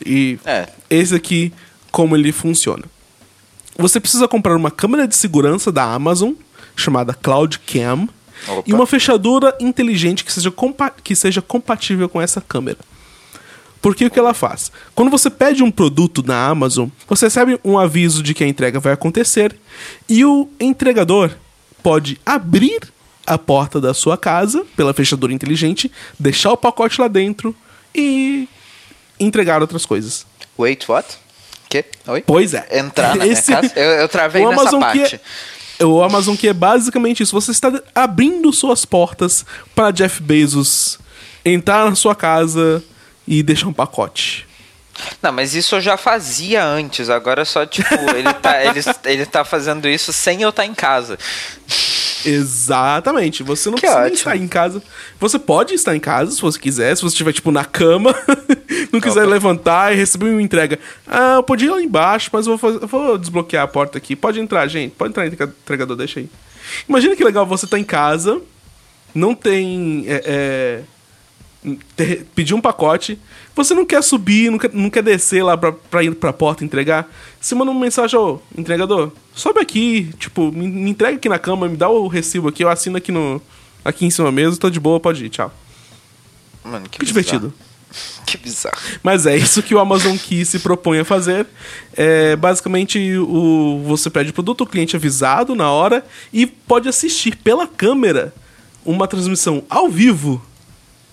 E É. esse aqui, como ele funciona. Você precisa comprar uma câmera de segurança da Amazon, chamada Cloud Cam, Opa. e uma fechadura inteligente que seja, que seja compatível com essa câmera. Porque o que ela faz? Quando você pede um produto na Amazon, você recebe um aviso de que a entrega vai acontecer e o entregador pode abrir a porta da sua casa pela fechadura inteligente, deixar o pacote lá dentro e entregar outras coisas. Wait, what? Que? Oi? Pois é. Entrar na minha Esse- casa? Eu, eu travei o nessa Amazon parte. que é, o Amazon que é basicamente isso. Você está abrindo suas portas para Jeff Bezos entrar na sua casa e deixar um pacote. Não, mas isso eu já fazia antes. Agora só, tipo, ele tá, ele, ele tá fazendo isso sem eu estar em casa. Exatamente. Você não Que precisa estar em casa. Você pode estar em casa se você quiser. Se você estiver, tipo, na cama, não quiser Opa. levantar e receber uma entrega. Ah, eu podia ir lá embaixo, mas eu vou, fazer- eu vou desbloquear a porta aqui. Pode entrar, gente. Pode entrar, entrega- entregador, deixa aí. Imagina que legal você tá em casa, não tem. é, é, ter- pedir um pacote, você não quer subir, não quer, não quer descer lá pra, pra ir pra porta entregar, você manda uma mensagem, ô, entregador, sobe aqui, tipo, me, me entrega aqui na cama, me dá o recibo aqui, eu assino aqui no. Aqui em cima mesmo, tô de boa, pode ir, tchau. Mano, que, Que divertido. Que bizarro. Mas é isso que o Amazon Key se propõe a fazer. É, basicamente, o, você pede o produto, o cliente é avisado na hora e pode assistir pela câmera uma transmissão ao vivo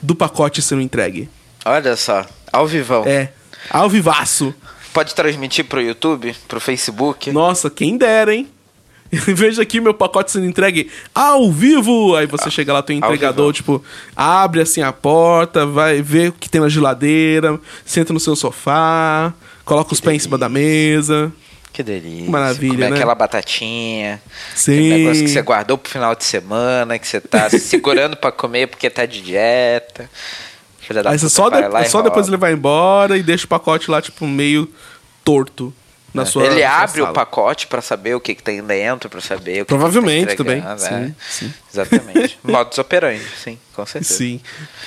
do pacote sendo entregue. Olha só, ao vivão. É, ao vivaço. Pode transmitir pro YouTube, pro Facebook. Nossa, quem dera, hein? Veja aqui meu pacote sendo entregue ao vivo. Aí você chega lá, tem Ao entregador, tipo, abre assim a porta, vai ver o que tem na geladeira, senta no seu sofá, coloca os pés em cima da mesa. Que delícia. Maravilha, Comer né? aquela batatinha. Sim. Aquele negócio que você guardou pro final de semana, que você tá se segurando pra comer porque tá de dieta. Filha da Aí puta só, de- só depois ele vai embora e deixa o pacote lá, tipo, meio torto na sua Ele na sua abre o pacote pra saber o que, que tem dentro, pra saber o que Provavelmente que tá também, entregando, sim, sim. Exatamente. Modus operandi, sim, com certeza. Sim.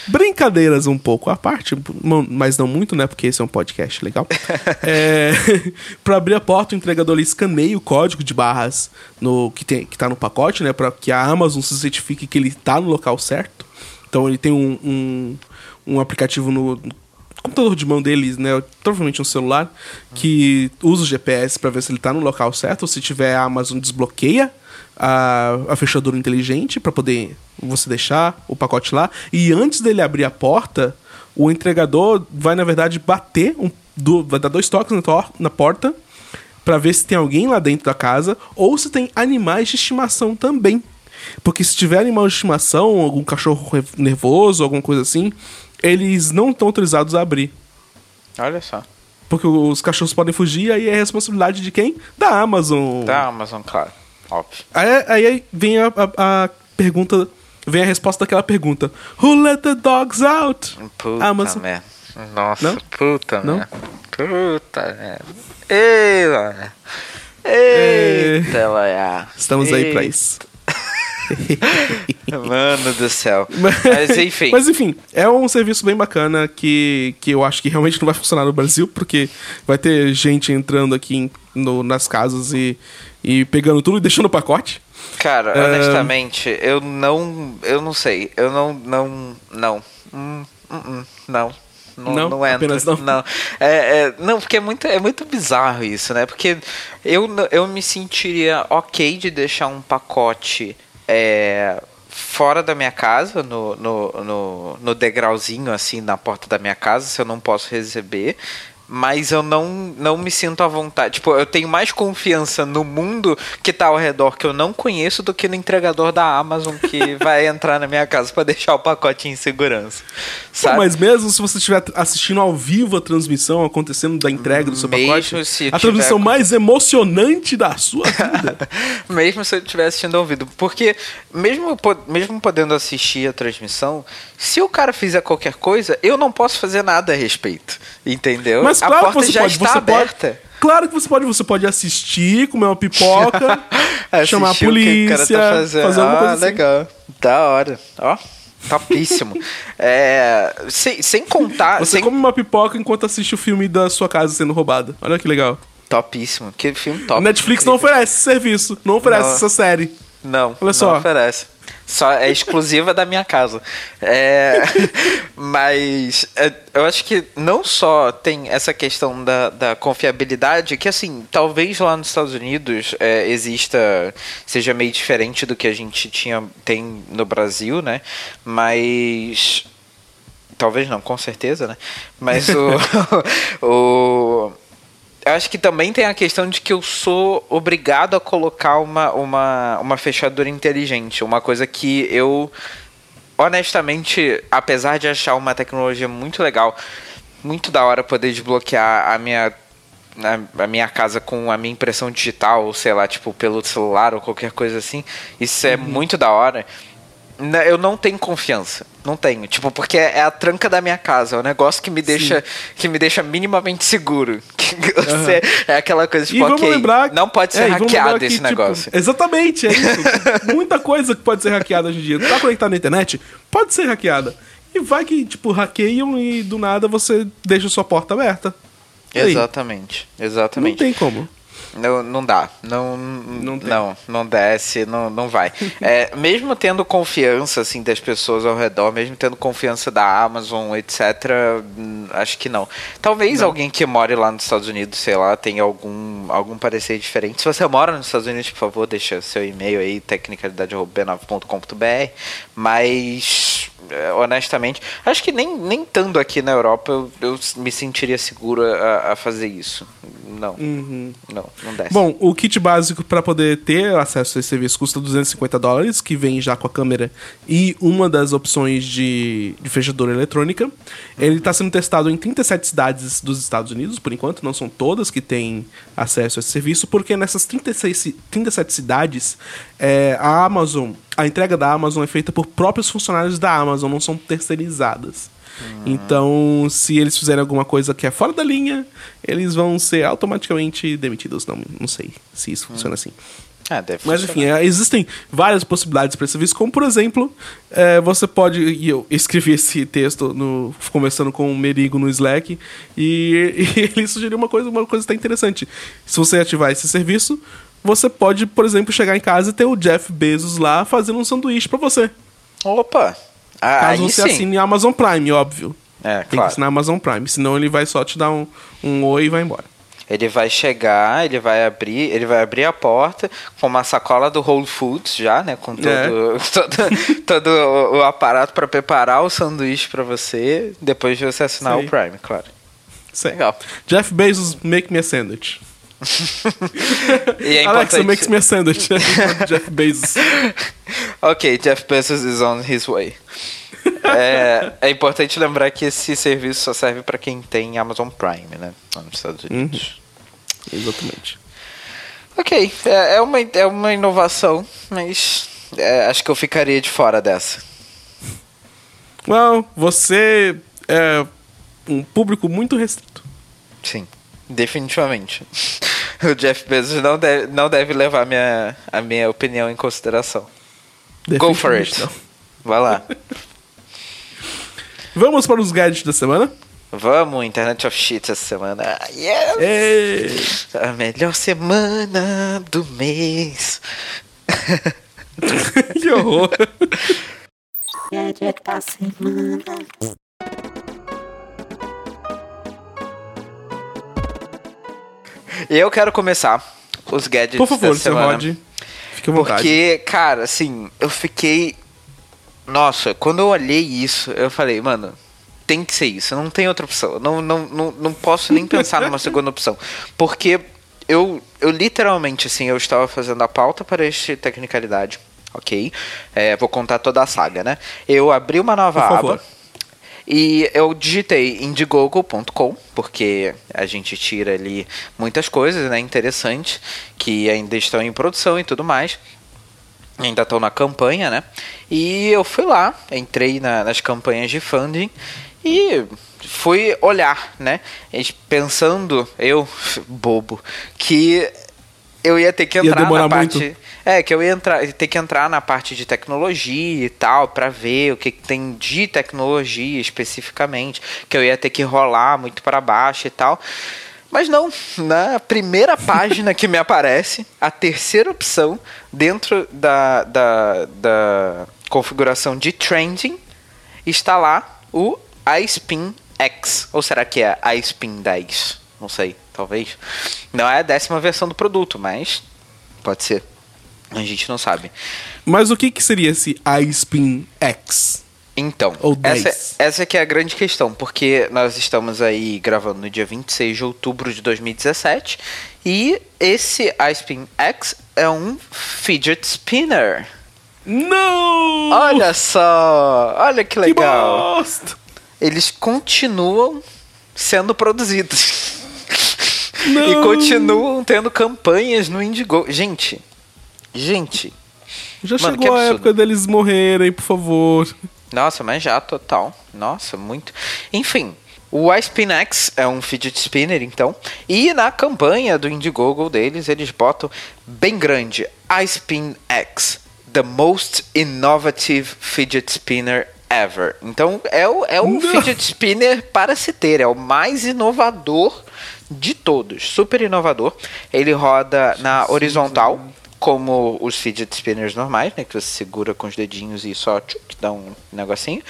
Brincadeiras um pouco à parte, mas não muito, né? Porque esse é um podcast legal. é, para abrir a porta, o entregador escaneia o código de barras no, que, tem, que tá no pacote, né? Para que a Amazon se certifique que ele tá no local certo. Então ele tem um, um, um aplicativo no computador de mão deles, né? Provavelmente um celular, que usa o GPS para ver se ele tá no local certo. Ou se tiver, a Amazon desbloqueia a, a fechadura inteligente para poder você deixar o pacote lá. E antes dele abrir a porta, o entregador vai, na verdade, bater, um, do, vai dar dois toques na, na porta para ver se tem alguém lá dentro da casa ou se tem animais de estimação também. Porque se tiver animal de estimação, algum cachorro nervoso, alguma coisa assim, eles não estão autorizados a abrir. Olha só. Porque os cachorros podem fugir, aí é responsabilidade de quem? Da Amazon. Da Amazon, claro. óbvio. Aí, aí vem a, a- a pergunta, vem a resposta daquela pergunta. Who let the dogs out? Puta Amazon. merda. Nossa, Não? puta Não? merda. Puta merda. Ei, mano. Eita, Laia. Estamos aí pra Eita. isso. Mano do céu. Mas enfim. Mas enfim, é um serviço bem bacana que, que eu acho que realmente não vai funcionar no Brasil, porque vai ter gente entrando aqui no- nas casas e, e pegando tudo e deixando o pacote. Cara, É. honestamente, eu não. Eu não sei. Eu não. Não. Não. Hum, hum, hum, não. Não, Não? não, entra. Apenas não? É, é- não, porque é muito, é muito bizarro isso, né? Porque eu, eu me sentiria ok de deixar um pacote é, fora da minha casa, no, no, no, no degrauzinho, assim, na porta da minha casa, se eu não posso receber. Mas eu não, não me sinto à vontade. Tipo, eu tenho mais confiança no mundo que tá ao redor que eu não conheço do que no entregador da Amazon que vai entrar na minha casa pra deixar o pacote em segurança. Pô, Sabe? mas mesmo se você estiver assistindo ao vivo a transmissão acontecendo da entrega do seu Mesmo pacote, se a transmissão mais emocionante da sua vida. mesmo se eu estiver assistindo ao vivo. Porque, mesmo, mesmo podendo assistir a transmissão, se o cara fizer qualquer coisa, eu não posso fazer nada a respeito. Entendeu? Mas a claro porta que você já pode, está você aberta. pode. Claro que você pode, você pode assistir, comer uma pipoca, chamar a cara polícia, tá fazer alguma ah, coisa assim. legal. Da hora. Ó, topíssimo. é, sem, sem contar. Você sem, come uma pipoca enquanto assiste o filme da sua casa sendo roubada. Olha que legal. Topíssimo. Que filme A top. Netflix não oferece esse serviço, não oferece Não. essa série. Não, Olha só. não oferece. Só é exclusiva da minha casa. É, mas é, eu acho que não só tem essa questão da, da confiabilidade, que assim, talvez lá nos Estados Unidos é, exista, seja meio diferente do que a gente tinha, tem no Brasil, né? Mas Talvez não, com certeza, né? Mas o. o acho que também tem a questão de que eu sou obrigado a colocar uma, uma, uma fechadura inteligente. Uma coisa que eu, honestamente, apesar de achar uma tecnologia muito legal, muito da hora poder desbloquear a minha. A, a minha casa com a minha impressão digital, ou sei lá, tipo, pelo celular ou qualquer coisa assim. Isso é muito da hora. N- Eu não tenho confiança. Não tenho. Tipo, porque é a tranca da minha casa. É um negócio que me deixa, que me deixa minimamente seguro. Que você, É aquela coisa, tipo, ok, lembrar. não pode ser é, hackeado lembrar esse que, tipo, negócio. exatamente, é isso. Muita coisa que pode ser hackeada hoje em dia. Tá conectado na internet? Pode ser hackeada. E vai que, tipo, hackeiam e do nada você deixa sua porta aberta. E aí? Exatamente. Não Exatamente. tem como. Não, não dá. Não, Não não, tem. não, não desce, não, não vai. É, mesmo tendo confiança assim das pessoas ao redor, mesmo tendo confiança da Amazon, etc, hum, acho que não. Talvez alguém que more lá nos Estados Unidos, sei lá, tenha algum algum parecer diferente. Se você mora nos Estados Unidos, por favor, deixa seu e-mail aí tecnicalidade@b9.com.br, mas honestamente, acho que nem nem estando aqui na Europa eu, eu me sentiria seguro a, a fazer isso. Não. Não, não desce. Bom, o kit básico para poder ter acesso a esse serviço custa 250 dólares, que vem já com a câmera e uma das opções de, de fechadura eletrônica. Ele está sendo testado em 37 cidades dos Estados Unidos, por enquanto, não são todas que têm acesso a esse serviço, porque nessas 36, ci- 37 cidades, é, a Amazon, a entrega da Amazon é feita por próprios funcionários da Amazon, não são terceirizadas. Então, se eles fizerem alguma coisa que é fora da linha, eles vão ser automaticamente demitidos. Não, não sei se isso funciona assim. Ah, deve Mas enfim, é, existem várias possibilidades para esse serviço, como por exemplo, é, você pode. E eu escrevi esse texto no, conversando com o Merigo no Slack, e, e ele sugeriu uma coisa, uma coisa até interessante. Se você ativar esse serviço, você pode, por exemplo, chegar em casa e ter o Jeff Bezos lá fazendo um sanduíche para você. Opa! Ah, Caso você sim. assine a Amazon Prime, óbvio. É, Tem que claro. assinar a Amazon Prime, senão ele vai só te dar um, um oi e vai embora. Ele vai chegar, ele vai abrir, ele vai abrir a porta com uma sacola do Whole Foods já, né, com todo, É. todo, todo o, o aparato para preparar o sanduíche para você, depois de você assinar Sei. o Prime, claro. Certo. Legal. Jeff Bezos, make me a sandwich. E é Alexa, importante. makes me a sandwich. Jeff Bezos. Ok, Jeff Bezos is on his way. é, é importante lembrar que esse serviço só serve para quem tem Amazon Prime, né, nos Estados Unidos. Exatamente. Ok, é, é uma, é uma inovação, mas é, acho que eu ficaria de fora dessa. Well, você é um público muito restrito. Sim, definitivamente. O Jeff Bezos não deve, não deve levar minha, a minha opinião em consideração. Go for it. Não. Vai lá. Vamos para os gadgets da semana? Vamos, Internet of Shit essa semana. Yes! É... A melhor semana do mês. que horror. Gadget da semana. Eu quero começar os gadgets Por favor, da seu semana. Rod. Fique à vontade. Porque, cara, assim, eu fiquei. Nossa, quando eu olhei isso, eu falei, mano, tem que ser isso, não tem outra opção. Não, não, não, não posso nem pensar numa segunda opção. Porque eu, eu literalmente, assim, eu estava fazendo a pauta para este Tecnicalidade, ok? É, vou contar toda a saga, né? Eu abri uma nova Por aba. favor. E eu digitei indiegogo.com, porque a gente tira ali muitas coisas, né, interessantes, que ainda estão em produção e tudo mais. Ainda estão na campanha, né? E eu fui lá, entrei na- nas campanhas de funding e fui olhar, né? Pensando, eu, bobo, que eu ia ter que entrar na parte. muito. É, que eu ia entrar, ter que entrar na parte de tecnologia e tal, pra ver o que, que tem de tecnologia especificamente, que eu ia ter que rolar muito para baixo e tal. Mas não, na primeira página que me aparece, a terceira opção dentro da, da, da configuração de trending, está lá o iSpin X. Ou será que é iSpin 10? Não sei, talvez. Não é a décima versão do produto, mas pode ser. A gente não sabe. Mas o que, que seria esse iSpin X? Então, Ou 10. essa, essa que é a grande questão, porque nós estamos aí gravando no dia 26 de outubro de 2017 e esse iSpin X é um fidget spinner. Não! Olha só, olha que que legal. bosta! Eles continuam sendo produzidos. Não. e continuam tendo campanhas no Indiegogo. Gente, gente, Já Mano, chegou a época deles morrerem, por favor. Nossa, mas já, total. Nossa, muito. Enfim, o iSpinX é um fidget spinner, então. E na campanha do Indiegogo deles, eles botam bem grande: iSpinX, the most innovative fidget spinner ever. Então, é, o, é um Não. fidget spinner para se ter, é o mais inovador de todos. Super inovador. Ele roda na horizontal como os fidget spinners normais, né? Que você segura com os dedinhos e só tchuc, dá um negocinho.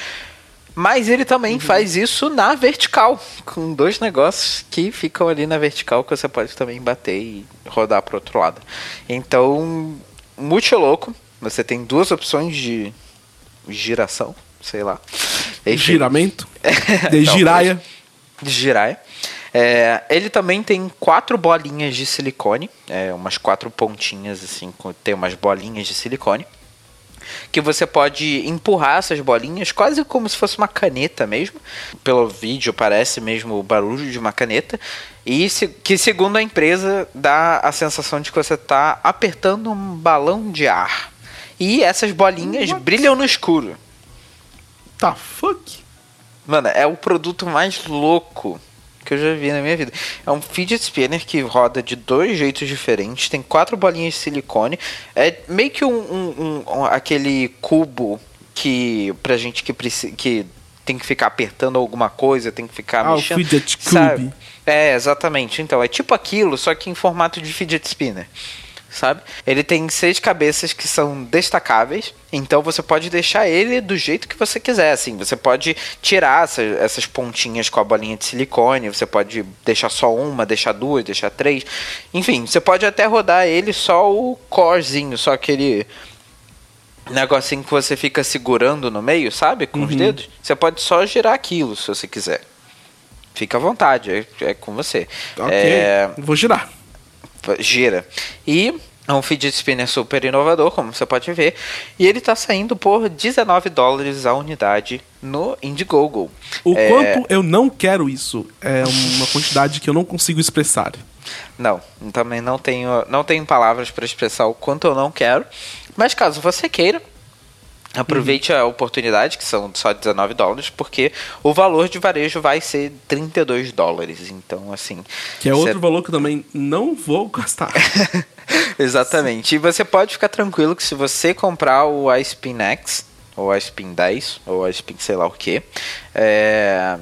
Mas ele também faz isso na vertical, com dois negócios que ficam ali na vertical que você pode também bater e rodar para outro lado. Então, muito louco. Você tem duas opções de giração, sei lá. Enfim. Giramento. De Talvez. giraia. de giraia. É, ele também tem quatro bolinhas de silicone, é, umas quatro pontinhas assim, tem umas bolinhas de silicone. Que você pode empurrar essas bolinhas quase como se fosse uma caneta mesmo. Pelo vídeo parece mesmo o barulho de uma caneta. E se- que segundo a empresa dá a sensação de que você está apertando um balão de ar. E essas bolinhas What? brilham no escuro. Tá fuck? Mano, é o produto mais louco que eu já vi na minha vida. É um fidget spinner que roda de dois jeitos diferentes, tem quatro bolinhas de silicone. É meio que um, um- um- aquele cubo que pra gente que precisa que tem que ficar apertando alguma coisa, tem que ficar Ah, o mexendo. fidget sabe? cube. É, exatamente. Então, é tipo aquilo, só que em formato de fidget spinner. Sabe? Ele tem seis cabeças que são destacáveis, então você pode deixar ele do jeito que você quiser. Assim, você pode tirar essa- essas pontinhas com a bolinha de silicone, você pode deixar só uma, deixar duas, deixar três. Enfim, você pode até rodar ele só o corezinho, só aquele negocinho que você fica segurando no meio, sabe? Com os dedos. Você pode só girar aquilo se você quiser. Fica à vontade, é, é com você. Ok. É, Vou girar. Gira. E é um fidget spinner super inovador, como você pode ver. E ele tá saindo por 19 dólares a unidade no Indiegogo. O É, quanto eu não quero isso é uma quantidade que eu não consigo expressar. Não, também não tenho, não tenho palavras para expressar o quanto eu não quero. Mas caso você queira, aproveite a oportunidade, que são só 19 dólares, porque o valor de varejo vai ser 32 dólares. Então, assim. Que é outro valor que eu também não vou gastar. Exatamente. E você pode ficar tranquilo que se você comprar o iSpin X, ou iSpin 10, ou iSpin sei lá o que, é,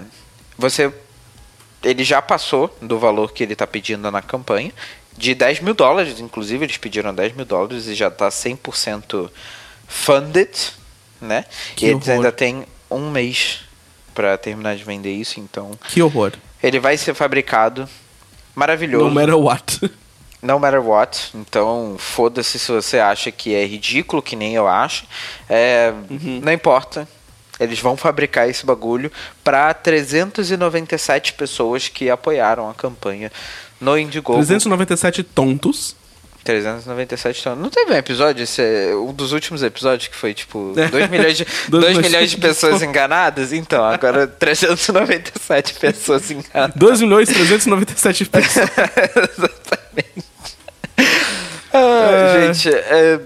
você. Ele já passou do valor que ele está pedindo na campanha. De 10 mil dólares, inclusive, eles pediram 10 mil dólares e já está 100% funded, né? Que e eles horror. ainda têm um mês para terminar de vender isso, então que horror. ele vai ser fabricado maravilhoso. No matter what. No matter what. Então, foda-se se você acha que é ridículo, que nem eu acho. É, Não importa. Eles vão fabricar esse bagulho para 397 pessoas que apoiaram a campanha no Indiegogo. 397 tontos. 397 então, Não teve um episódio, esse é um dos últimos episódios que foi tipo É. 2 milhões de, Dois 2 milhões de pessoas enganadas? Então, agora 397 pessoas enganadas. 2 milhões e 397 pessoas. Exatamente. Ah, Gente, é,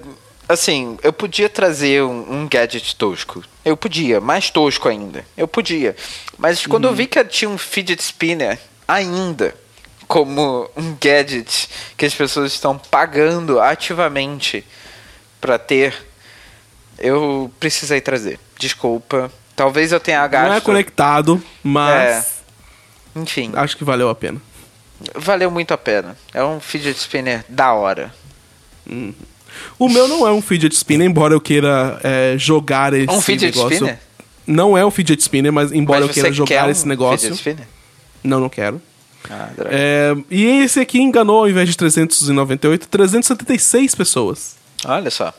assim, eu podia trazer um, um gadget tosco. Eu podia, mais tosco ainda. Eu podia. Mas quando eu vi que tinha um fidget spinner ainda como um gadget que as pessoas estão pagando ativamente pra ter, eu precisei trazer. Desculpa. Talvez eu tenha gasto. Não é conectado, mas Enfim, acho que valeu a pena. valeu muito a pena. É um fidget spinner da hora. O meu não é um fidget spinner, embora eu queira é, jogar esse Um fidget negócio. spinner? Não é um fidget spinner, mas embora Mas eu queira jogar um esse negócio. fidget spinner? Não, não quero. Ah. É, e esse aqui enganou, ao invés de 398, 376 pessoas. Olha só.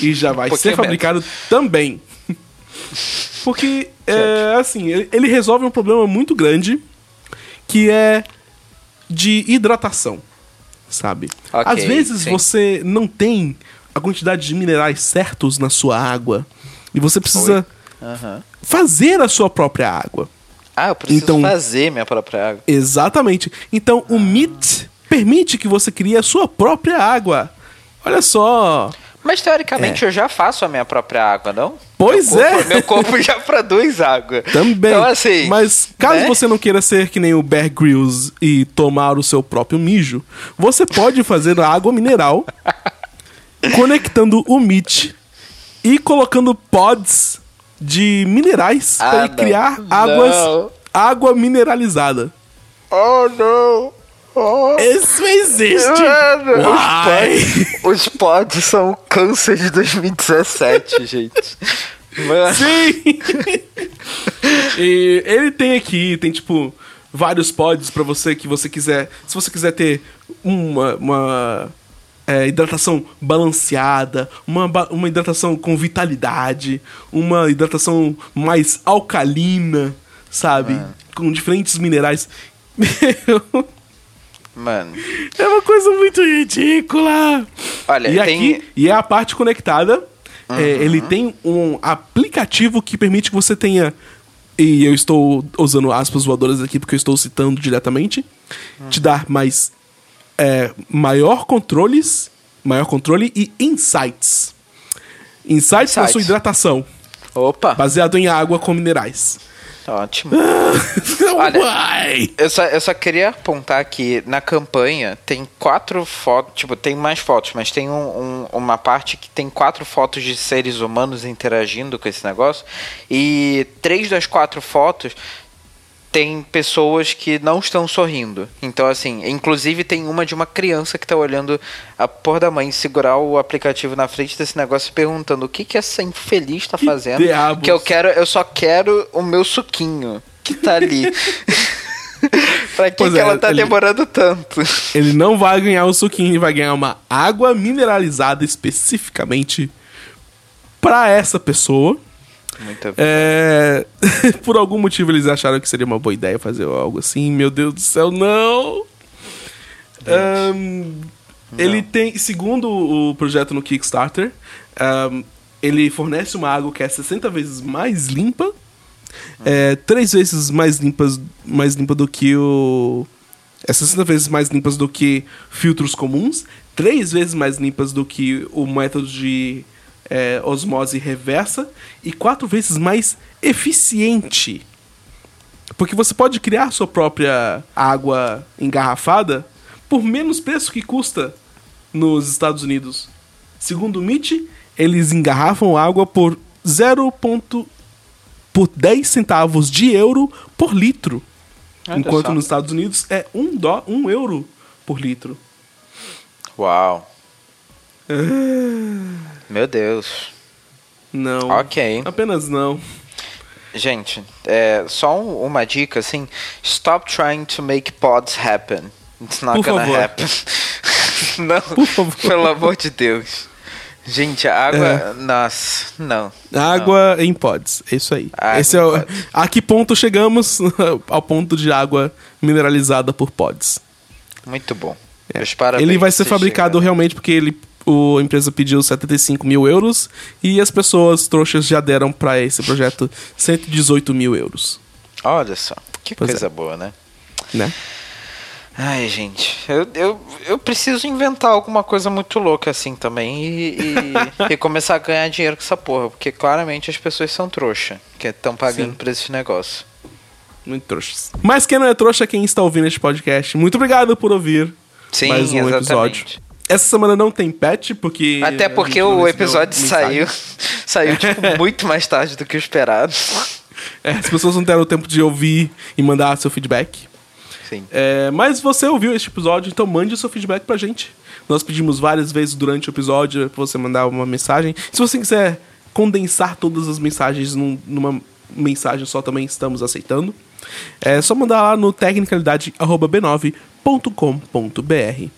E já vai Um ser fabricado também. Porque, é, assim, ele, ele resolve um problema muito grande que é de hidratação, sabe? Ok, Às vezes sim. você não tem a quantidade de minerais certos na sua água e você precisa Aham. fazer a sua própria água. Ah, eu preciso Então- fazer minha própria água. Exatamente. Então, o MIT permite que você crie a sua própria água. Olha só. Mas teoricamente eu já faço a minha própria água, não? É. Pois meu é. corpo- Meu corpo já produz água. Também. Então, assim. Mas caso né? você não queira ser que nem o Bear Grylls e tomar o seu próprio mijo, você pode fazer água mineral conectando o MIT e colocando pods de minerais Ah, para não. criar águas, Não. água mineralizada. Oh, não! Oh. Isso existe! Mano, Uai. os, pods, os pods são o câncer de 2017, gente. Mano. Sim! e ele tem aqui, tem tipo vários pods pra você que você quiser. Se você quiser ter uma, uma é, hidratação balanceada, uma, uma hidratação com vitalidade, uma hidratação mais alcalina, sabe? Com diferentes minerais. Meu, Mano. é uma coisa muito ridícula. Olha, e tem- aqui e é a parte conectada. é, ele tem um aplicativo que permite que você tenha. E eu estou usando aspas voadoras aqui porque eu estou citando diretamente. Te dar mais. É, maior controles. Maior controle e insights. Insights Insights. sua hidratação. Opa, Baseado em água com minerais. ótimo. Olha! Eu só, eu só queria apontar que na campanha tem quatro fotos, tipo, tem mais fotos, mas tem um- um- uma parte que tem quatro fotos de seres humanos interagindo com esse negócio. E três das quatro fotos tem pessoas que não estão sorrindo. Então, assim, inclusive tem uma de uma criança que tá olhando a porra da mãe segurar o aplicativo na frente desse negócio e perguntando o que que essa infeliz tá Que fazendo. diabos? Que eu quero, eu só quero o meu suquinho que tá ali. pra que, Pois que é, ela tá ele- demorando tanto? Ele não vai ganhar o suquinho, ele vai ganhar uma água mineralizada especificamente pra essa pessoa. Muito É, Por algum motivo eles acharam que seria uma boa ideia fazer algo assim. Meu Deus do céu, não! Ahn, ele tem, segundo o projeto no Kickstarter, ahn, ele fornece uma água que é 60 vezes mais limpa, é, três vezes mais, limpas, mais limpa do que o é 60 vezes mais limpas do que filtros comuns, 3 vezes mais limpas do que o método de é, osmose reversa e 4 vezes mais eficiente. Porque você pode criar sua própria água engarrafada por menos preço que custa nos Estados Unidos. Segundo o MIT, eles engarrafam água por 0. por 10 centavos de euro por litro. Enquanto só. nos Estados Unidos é 1 dó, um euro por litro. Uau. Meu Deus. Não. Ok. Apenas não. Gente, é, só um- uma dica assim: stop trying to make pods happen. It's not Por gonna favor. happen. não, Por favor. pelo amor de Deus. Gente, a água. Nossa, não. Água em pods. É isso aí. Água Esse é o, a que ponto chegamos ao ponto de água mineralizada por pods? Muito bom. É. Ele vai ser fabricado realmente porque ele, o, a empresa pediu 75 mil euros e as pessoas trouxas já deram pra esse projeto 118 mil euros. Olha só, que Pois coisa é. boa, né? Né? Ai, gente, eu, eu, eu preciso inventar alguma coisa muito louca assim também e, e- e começar a ganhar dinheiro com essa porra, porque claramente as pessoas são trouxa, que estão pagando Sim. por esse negócio. Muito trouxas. Mas quem não é trouxa é quem está ouvindo este podcast. Muito obrigado por ouvir Sim, mais um exatamente. episódio. Essa semana não tem patch, porque. Até porque o episódio saiu, saiu tipo, muito mais tarde do que o esperado. É, as pessoas não tiveram tempo de ouvir e mandar seu feedback. Sim. É, mas você ouviu este episódio, então mande o seu feedback pra gente. Nós pedimos várias vezes durante o episódio pra você mandar uma mensagem. Se você quiser condensar todas as mensagens num- numa mensagem só, também estamos aceitando. É só mandar lá no tecnicalidade.b9.com.br.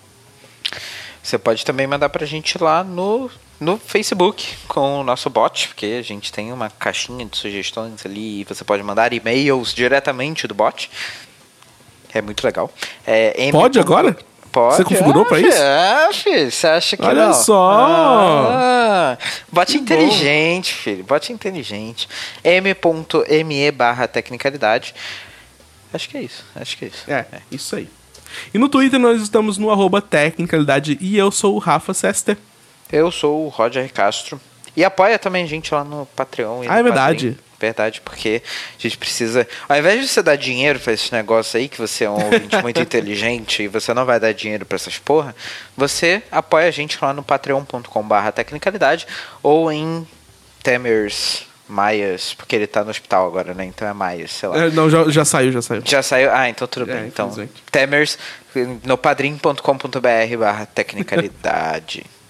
Você pode também mandar pra gente lá no, no Facebook com o nosso bot, porque a gente tem uma caixinha de sugestões ali e você pode mandar e-mails diretamente do bot. É muito legal. É. Pode agora? Pode. Você configurou ah, pra fi- isso? Ah, filho, você acha que Olha não? só! Ah, bot Que inteligente, filho. Bot inteligente. m.me barra tecnicalidade. Acho que é isso. Acho que é isso. É, isso aí. E no Twitter nós estamos no arroba tecnicalidade e eu sou o Rafa Sester. Eu sou o Roger Castro. E apoia também a gente lá no Patreon. E Ah, no é verdade. Padrim. Verdade, porque a gente precisa. Ao invés de você dar dinheiro pra esse negócio aí, que você é um ouvinte muito inteligente e você não vai dar dinheiro pra essas porra, você apoia a gente lá no patreon.com/barra tecnicalidade ou em Temers Maias, porque ele tá no hospital agora, né? Então é Maias, sei lá. É, não, já, já saiu, já saiu. Já saiu? Ah, então tudo É, bem. Então, infelizmente. Temers no padrim.com.br barra tecnicalidade.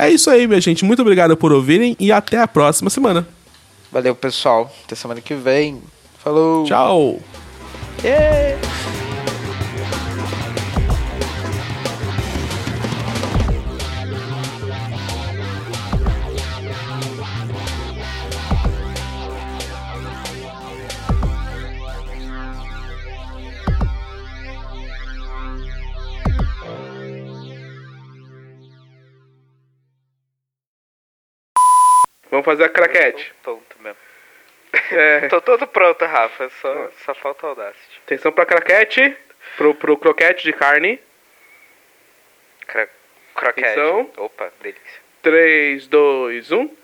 É isso aí, minha gente. Muito obrigado por ouvirem e até a próxima semana. Valeu, pessoal. Até semana que vem. Falou. Tchau! Yeah. Vamos fazer a craquete. Ponto mesmo. É, Tô todo pronto, Rafa. Só, só falta o Audacity. atenção pra craquete, pro, pro croquete de carne. Cra croquete. Atenção. Opa, delícia. 3, 2, 1.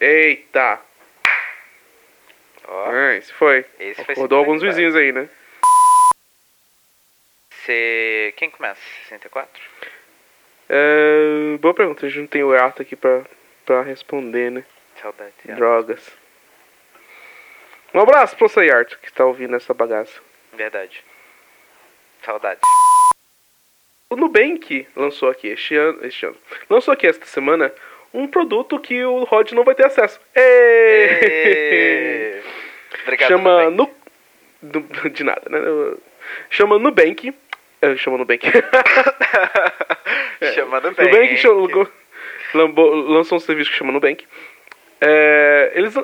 Eita! Ó, Ah, esse foi. esse alguns vizinhos aí, né? Você... Quem começa? 64? É, boa pergunta, a gente não tem o Yato aqui pra, pra responder, né? Saudade. Drogas. Um abraço pro Sayarto que tá ouvindo essa bagaça. Verdade. Saudade. O Nubank lançou aqui este ano, este ano. Lançou aqui esta semana um produto que o Rod não vai ter acesso. Obrigado, Chama Nubank. Nu... Nu- De nada, né? Chama Nubank. É, chama Nubank. Chama Nubank. Nubank lambo- lançou um serviço que chama Nubank. É, eles